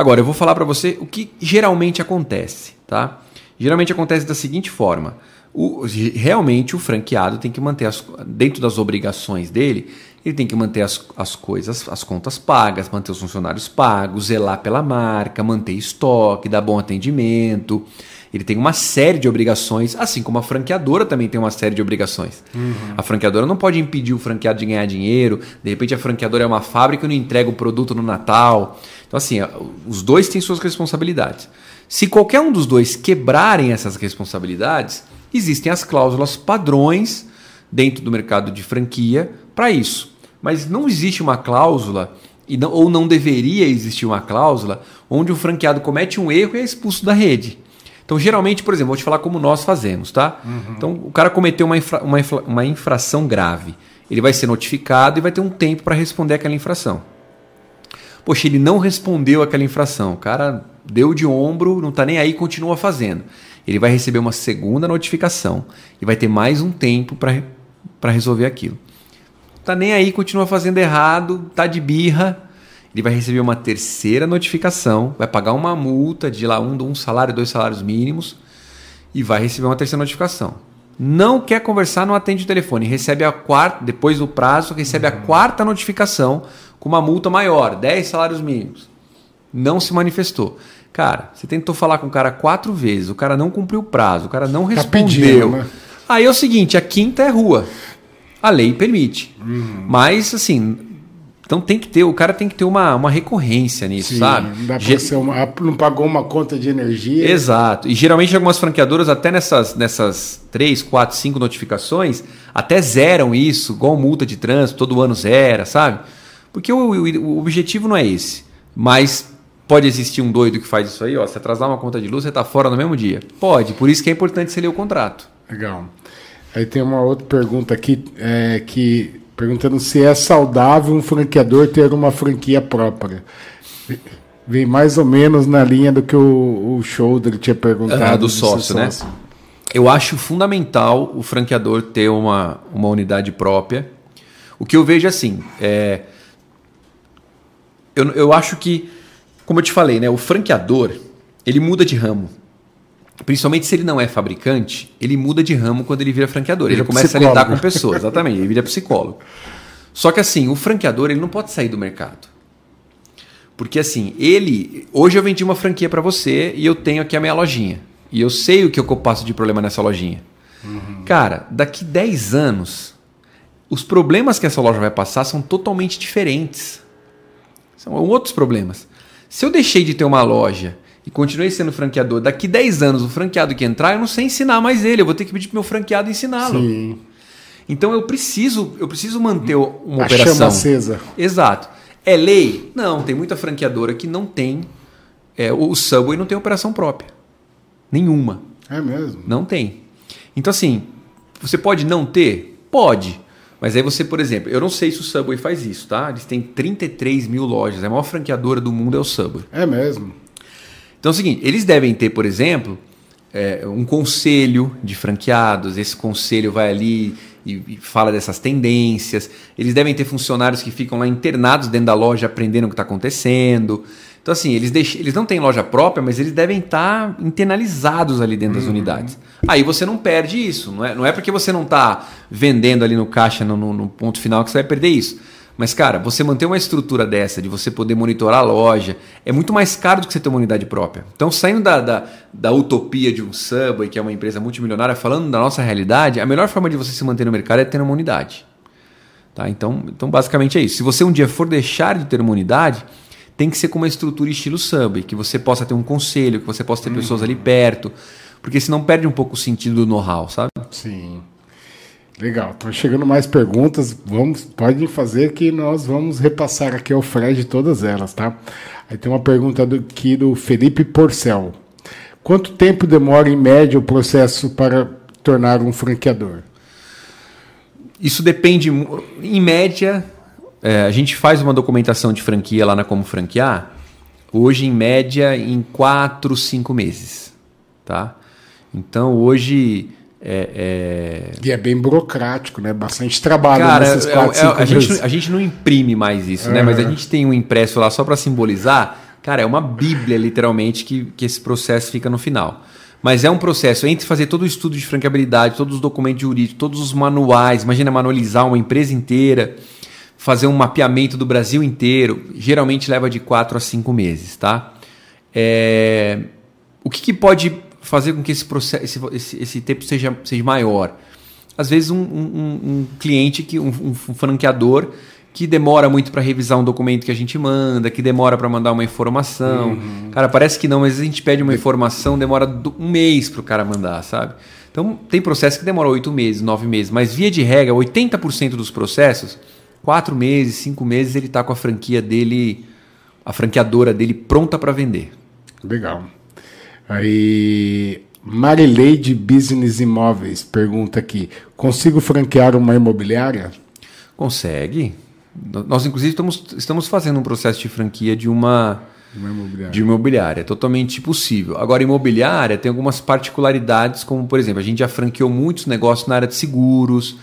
Agora, eu vou falar para você o que geralmente acontece, tá? Geralmente acontece da seguinte forma: o, realmente o franqueado tem que manter as, dentro das obrigações dele, ele tem que manter as, as coisas, as contas pagas, manter os funcionários pagos, zelar pela marca, manter estoque, dar bom atendimento. Ele tem uma série de obrigações, assim como a franqueadora também tem uma série de obrigações. Uhum. A franqueadora não pode impedir o franqueado de ganhar dinheiro, de repente a franqueadora é uma fábrica e não entrega o produto no Natal. Então, assim, os dois têm suas responsabilidades. Se qualquer um dos dois quebrarem essas responsabilidades, existem as cláusulas padrões dentro do mercado de franquia para isso. Mas não existe uma cláusula, e não, ou não deveria existir uma cláusula, onde o franqueado comete um erro e é expulso da rede. Então, geralmente, por exemplo, vou te falar como nós fazemos, tá? Uhum. Então, o cara cometeu uma, infra, uma, uma infração grave. Ele vai ser notificado e vai ter um tempo para responder aquela infração. Poxa, ele não respondeu aquela infração. O cara deu de ombro, não está nem aí, continua fazendo ele vai receber uma segunda notificação e vai ter mais um tempo para resolver aquilo. Tá nem aí, continua fazendo errado, tá de birra. Ele vai receber uma terceira notificação, vai pagar uma multa de lá um, um salário, dois salários mínimos e vai receber uma terceira notificação. Não quer conversar, não atende o telefone. Recebe a quarta, depois do prazo, recebe a quarta notificação com uma multa maior, 10 salários mínimos. Não se manifestou. Cara, você tentou falar com o cara quatro vezes, o cara não cumpriu o prazo, o cara não tá respondeu. Pedindo, né? Aí é o seguinte, a quinta é rua. A lei permite. Uhum. Mas, assim, então tem que ter, o cara tem que ter uma, uma recorrência nisso, Sim, sabe? Não, dá pra ser uma, não pagou uma conta de energia. Exato. E geralmente algumas franqueadoras, até nessas, nessas três, quatro, cinco notificações, até zeram isso, igual multa de trânsito, todo ano zera, sabe? Porque o, o, o objetivo não é esse. Mas Pode existir um doido que faz isso aí, ó. Se atrasar uma conta de luz, você está fora no mesmo dia. Pode, por isso que é importante você ler o contrato. Legal. Aí tem uma outra pergunta aqui, é, que perguntando se é saudável um franqueador ter uma franquia própria. Vem mais ou menos na linha do que o, o show dele tinha perguntado. do sócio, né? Eu acho fundamental o franqueador ter uma, uma unidade própria. O que eu vejo assim, é, eu, eu acho que como eu te falei, né, o franqueador ele muda de ramo. Principalmente se ele não é fabricante, ele muda de ramo quando ele vira franqueador. Ele, ele começa a lidar com pessoas, exatamente, ele vira psicólogo. Só que assim, o franqueador ele não pode sair do mercado. Porque assim, ele. Hoje eu vendi uma franquia para você e eu tenho aqui a minha lojinha. E eu sei o que eu passo de problema nessa lojinha. Uhum. Cara, daqui 10 anos, os problemas que essa loja vai passar são totalmente diferentes. São outros problemas. Se eu deixei de ter uma loja e continuei sendo franqueador, daqui 10 anos o franqueado que entrar, eu não sei ensinar mais ele, eu vou ter que pedir pro meu franqueado ensiná-lo. Sim. Então eu preciso, eu preciso manter uma A operação. Chama acesa. Exato. É lei? Não, tem muita franqueadora que não tem. É, o Subway não tem operação própria. Nenhuma. É mesmo? Não tem. Então, assim, você pode não ter? Pode. Mas aí você, por exemplo, eu não sei se o Subway faz isso, tá? Eles têm 33 mil lojas, a maior franqueadora do mundo é o Subway. É mesmo. Então é o seguinte, eles devem ter, por exemplo, é, um conselho de franqueados, esse conselho vai ali e, e, fala dessas tendências. Eles devem ter funcionários que ficam lá internados dentro da loja aprendendo o que está acontecendo. Então, assim, eles, deixam, eles não têm loja própria, mas eles devem estar tá internalizados ali dentro das uhum. unidades. Aí você não perde isso. Não é, não é porque você não está vendendo ali no caixa, no, no, no ponto final, que você vai perder isso. Mas, cara, você manter uma estrutura dessa, de você poder monitorar a loja, é muito mais caro do que você ter uma unidade própria. Então, saindo da, da, da utopia de um Subway, que é uma empresa multimilionária, falando da nossa realidade, a melhor forma de você se manter no mercado é ter uma unidade. Tá? Então, então, basicamente é isso. Se você um dia for deixar de ter uma unidade, tem que ser com uma estrutura estilo Subway, que você possa ter um conselho, que você possa ter uhum. pessoas ali perto, porque senão perde um pouco o sentido do know-how, sabe? Sim. Legal, estão chegando mais perguntas. Vamos, podem fazer que nós vamos repassar aqui ao Fred todas elas, tá? Aí tem uma pergunta do, aqui do Felipe Porcel. Quanto tempo demora em média o processo para tornar um franqueador? Isso depende, em média, é, a gente faz uma documentação de franquia lá na Como Franquear, hoje em média em 4, 5 meses. Tá? Então hoje. É, é... E é bem burocrático, né? Bastante trabalho Cara, nesses 4, 5 é, é, a, gente, a gente não imprime mais isso, né? Mas a gente tem um impresso lá só para simbolizar. Cara, é uma bíblia, literalmente, que, que esse processo fica no final. Mas é um processo entre fazer todo o estudo de franqueabilidade, todos os documentos jurídicos, todos os manuais, imagina manualizar uma empresa inteira fazer um mapeamento do Brasil inteiro, geralmente leva de 4 a 5 meses, tá? É... O que, que, pode fazer com que esse, processo, esse, esse, esse tempo seja, seja maior? Às vezes um, um, um cliente, que, um, um, franqueador que demora muito para revisar um documento que a gente manda, que demora para mandar uma informação. Uhum. Cara, parece que não, mas a gente pede uma informação, demora um mês para o cara mandar, sabe? Então tem processo que demora oito meses, nove meses, mas via de regra, 80% dos processos quatro meses, cinco meses, ele está com a franquia dele, a franqueadora dele pronta para vender. Legal. Aí, Marileide Business Imóveis pergunta aqui: consigo franquear uma imobiliária? Consegue. Nós, inclusive, estamos, estamos fazendo um processo de franquia de uma, uma imobiliária. de imobiliária. É totalmente possível. Agora, imobiliária tem algumas particularidades, como, por exemplo, a gente já franqueou muitos negócios na área de seguros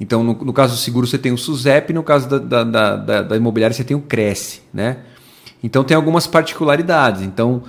então, no, no, caso do seguro, você tem o SUSEP, no caso da, da, da, da, da imobiliária, você tem o Cresce. Né? Então, tem algumas particularidades. Então,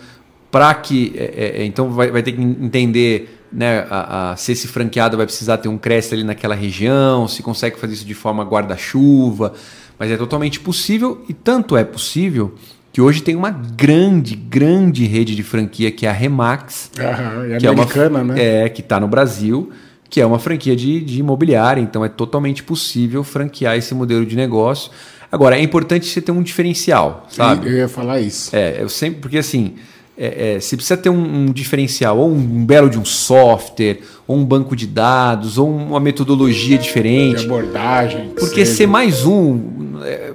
para que. É, é, é, então, vai, vai ter que entender né, a, a, se esse franqueado vai precisar ter um Cresce ali naquela região, se consegue fazer isso de forma guarda-chuva. Mas é totalmente possível, e tanto é possível que hoje tem uma grande, grande rede de franquia que é a Remax. Aham, é que americana, é uma, né? É, que está no Brasil que é uma franquia de, de imobiliária, então é totalmente possível franquear esse modelo de negócio. Agora, é importante você ter um diferencial, sabe? Eu ia falar isso. É, eu sempre, porque assim, é, é, você precisa ter um, um, diferencial, ou um belo de um software, ou um banco de dados, ou uma metodologia diferente. De abordagem. Porque seja. ser mais um é,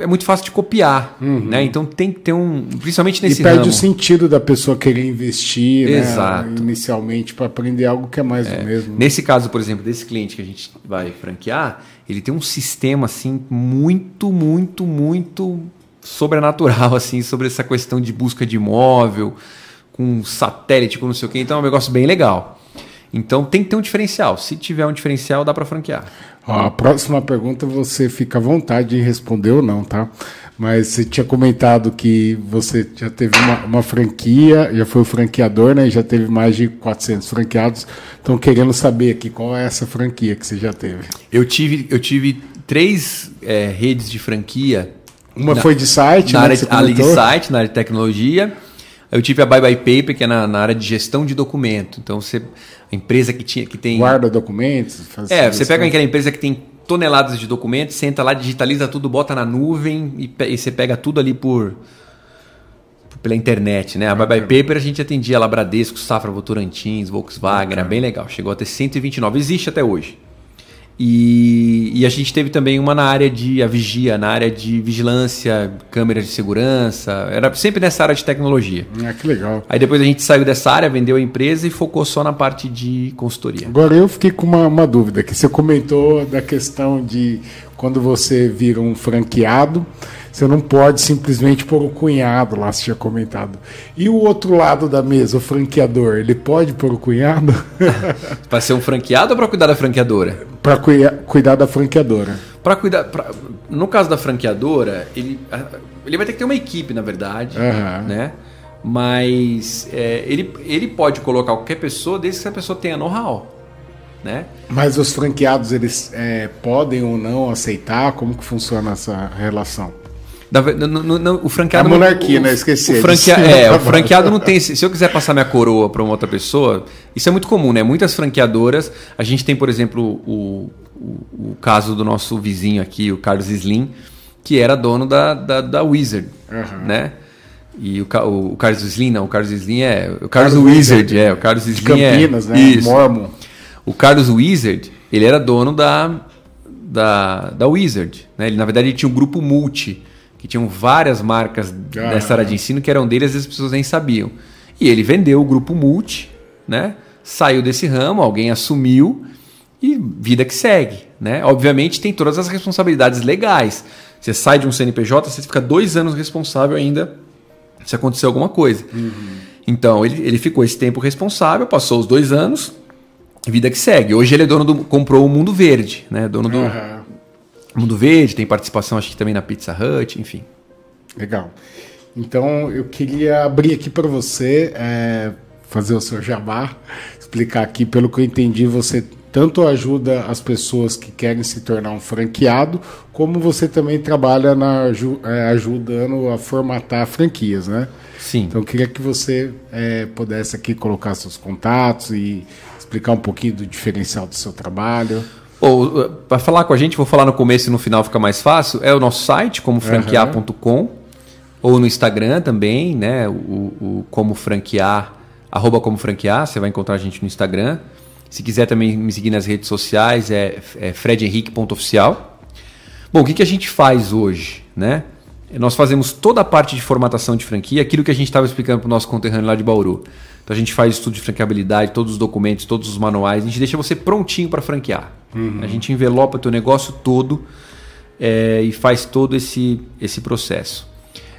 é, muito fácil de copiar. Uhum. Né? Então tem que ter um. Principalmente nesse E perde ramo. o sentido da pessoa querer investir né, inicialmente para aprender algo que é mais é. do mesmo. Nesse caso, por exemplo, desse cliente que a gente vai franquear, ele tem um sistema assim muito, muito, muito sobrenatural, assim, sobre essa questão de busca de imóvel, com satélite, com não sei o quê. Então é um negócio bem legal. Então tem que ter um diferencial. Se tiver um diferencial, dá para franquear. Ó, a próxima pergunta você fica à vontade de responder ou não, tá? Mas você tinha comentado que você já teve uma, uma franquia, já foi o franqueador, né? Já teve mais de 400 franqueados. Estão querendo saber aqui qual é essa franquia que você já teve. Eu tive, eu tive três é, redes de franquia uma na, foi de site, na né, área, de, de site, na área de tecnologia. Eu tive a Bye Bye Paper, que é na, na área de gestão de documento. Então, você, a empresa que, tinha, que tem. Guarda documentos? é, você pega aquela empresa que tem toneladas de documentos, senta lá, digitaliza tudo, bota na nuvem e, e você pega tudo ali por pela internet, né? A Bye Bye Paper a gente atendia lá Bradesco, Safra, Votorantins, Volkswagen, era bem legal. Chegou a ter 129, existe até hoje. E, e, a gente teve também uma na área de a vigia, na área de vigilância, câmeras de segurança. Era sempre nessa área de tecnologia. Ah, que legal. Aí depois a gente saiu dessa área, vendeu a empresa e focou só na parte de consultoria. Agora eu fiquei com uma, uma dúvida, que você comentou da questão de quando você vira um franqueado, você não pode simplesmente pôr o cunhado lá, você tinha comentado. E o outro lado da mesa, o franqueador, ele pode pôr o cunhado? para ser um franqueado ou para cuidar da franqueadora? Para cuidar da franqueadora. Para cuidar, pra, no caso da franqueadora, ele, ele vai ter que ter uma equipe, na verdade, uhum. né? Mas é, ele, ele pode colocar qualquer pessoa desde que a pessoa tenha know-how. Né? Mas os franqueados eles é, podem ou não aceitar? Como que funciona essa relação? Da, no, no, o franqueado. A monarquia, não, né? Esqueci. O, franquea, é, o franqueado não tem. Se eu quiser passar minha coroa para uma outra pessoa, isso é muito comum, né? Muitas franqueadoras. A gente tem, por exemplo, o, o, o caso do nosso vizinho aqui, o Carlos Slim, que era dono da, da, da Wizard, uhum. né? E o, o, o Carlos Slim, não, o Carlos Slim é. O Carlos, Carlos Wizard, Wizard, é. O Carlos Slim é Campinas, é, né? Isso. Mormon. O Carlos Wizard, ele era dono da, da, da Wizard. Né? Ele, na verdade, ele tinha um grupo multi, que tinham várias marcas nessa área de ensino que eram dele, às vezes as pessoas nem sabiam. E ele vendeu o grupo multi, né? saiu desse ramo, alguém assumiu e vida que segue. Né? Obviamente tem todas as responsabilidades legais. Você sai de um CNPJ, você fica dois anos responsável ainda se acontecer alguma coisa. Uhum. Então ele, ele ficou esse tempo responsável, passou os dois anos, vida que segue. Hoje ele é dono do. comprou o Mundo Verde, né? Dono do uhum. Mundo Verde, tem participação acho que também na Pizza Hut, enfim. Legal. Então eu queria abrir aqui para você, é, fazer o seu jabá, explicar aqui, pelo que eu entendi, você tanto ajuda as pessoas que querem se tornar um franqueado, como você também trabalha na, é, ajudando a formatar franquias, né? Sim. Então eu queria que você é, pudesse aqui colocar seus contatos e explicar um pouquinho do diferencial do seu trabalho. Ou para falar com a gente, vou falar no começo e no final fica mais fácil. É o nosso site, como franquear.com, uhum. ou no Instagram também, né? O, o, como franquear, arroba como franquear, você vai encontrar a gente no Instagram. Se quiser também me seguir nas redes sociais, é, é fredhenrique.oficial. Bom, o que, que a gente faz hoje, né? Nós fazemos toda a parte de formatação de franquia, aquilo que a gente estava explicando para o nosso conterrâneo lá de Bauru. Então a gente faz estudo de franqueabilidade, todos os documentos, todos os manuais, a gente deixa você prontinho para franquear. Uhum. A gente envelopa o teu negócio todo é, e faz todo esse, esse processo.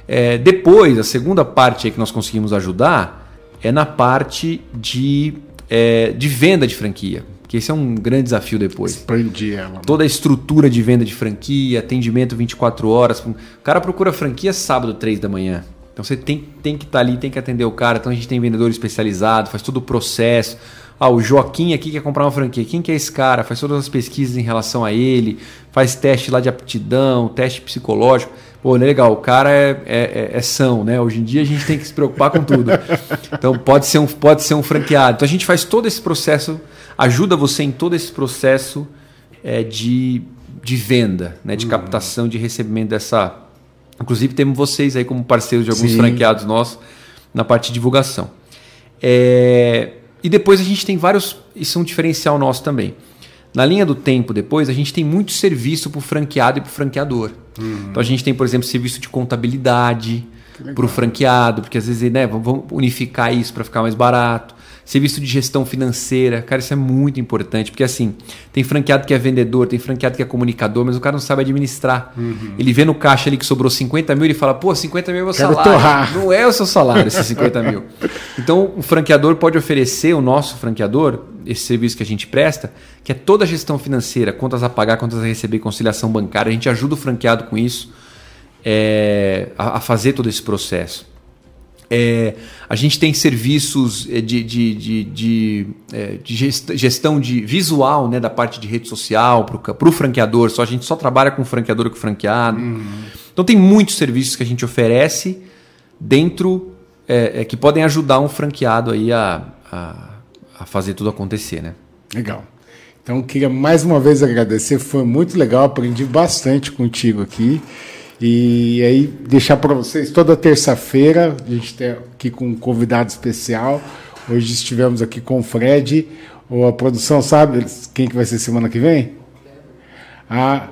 É, depois, a segunda parte que nós conseguimos ajudar é na parte de, é, de venda de franquia. Que esse é um grande desafio depois. Expandir ela. Né? Toda a estrutura de venda de franquia, atendimento 24 horas. O cara procura franquia sábado, 3 da manhã. Então você tem, tem que estar tá ali, tem que atender o cara. Então a gente tem vendedor especializado, faz todo o processo. Ah, o Joaquim aqui quer comprar uma franquia. Quem que é esse cara? Faz todas as pesquisas em relação a ele, faz teste lá de aptidão, teste psicológico. Pô, legal, o cara é, é, é, é são, né? Hoje em dia a gente tem que se preocupar com tudo. Então pode ser um, pode ser um franqueado. Então a gente faz todo esse processo, ajuda você em todo esse processo é, de, de venda, né? de uhum. captação, de recebimento dessa, Inclusive temos vocês aí como parceiros de alguns Sim. franqueados nossos na parte de divulgação. É... E depois a gente tem vários. Isso é um diferencial nosso também. Na linha do tempo, depois, a gente tem muito serviço para o franqueado e para o franqueador. Uhum. Então a gente tem, por exemplo, serviço de contabilidade para o franqueado, porque às vezes né, vamos unificar isso para ficar mais barato serviço de gestão financeira. Cara, isso é muito importante, porque assim, tem franqueado que é vendedor, tem franqueado que é comunicador, mas o cara não sabe administrar. Uhum. Ele vê no caixa ali que sobrou 50 mil, ele fala, pô, 50 mil é o meu Quero salário. Torrar. Não é o seu salário esses 50 mil. Então, o franqueador pode oferecer, o nosso franqueador, esse serviço que a gente presta, que é toda a gestão financeira, contas a pagar, contas a receber, conciliação bancária. A gente ajuda o franqueado com isso, é, a, a fazer todo esse processo. É, a gente tem serviços é, de, de, de, de, é, de gestão de visual né, da parte de rede social para o franqueador. Só, a gente só trabalha com franqueador com franqueado. Uhum. Então tem muitos serviços que a gente oferece dentro é, é, que podem ajudar um franqueado aí a, a, a fazer tudo acontecer. Né? Legal. Então queria mais uma vez agradecer, foi muito legal, aprendi bastante contigo aqui. E aí, deixar para vocês, toda terça-feira, a gente tem aqui com um convidado especial. Hoje estivemos aqui com o Fred. Ou a produção sabe quem que vai ser semana que vem? A,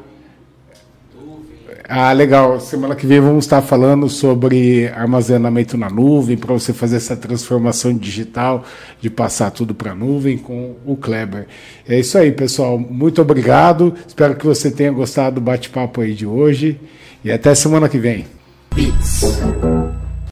Ah, legal. Semana que vem vamos estar falando sobre armazenamento na nuvem, para você fazer essa transformação digital, de passar tudo para a nuvem com o Kleber. É isso aí, pessoal. Muito obrigado. Espero que você tenha gostado do bate-papo aí de hoje. E até semana que vem. Beats.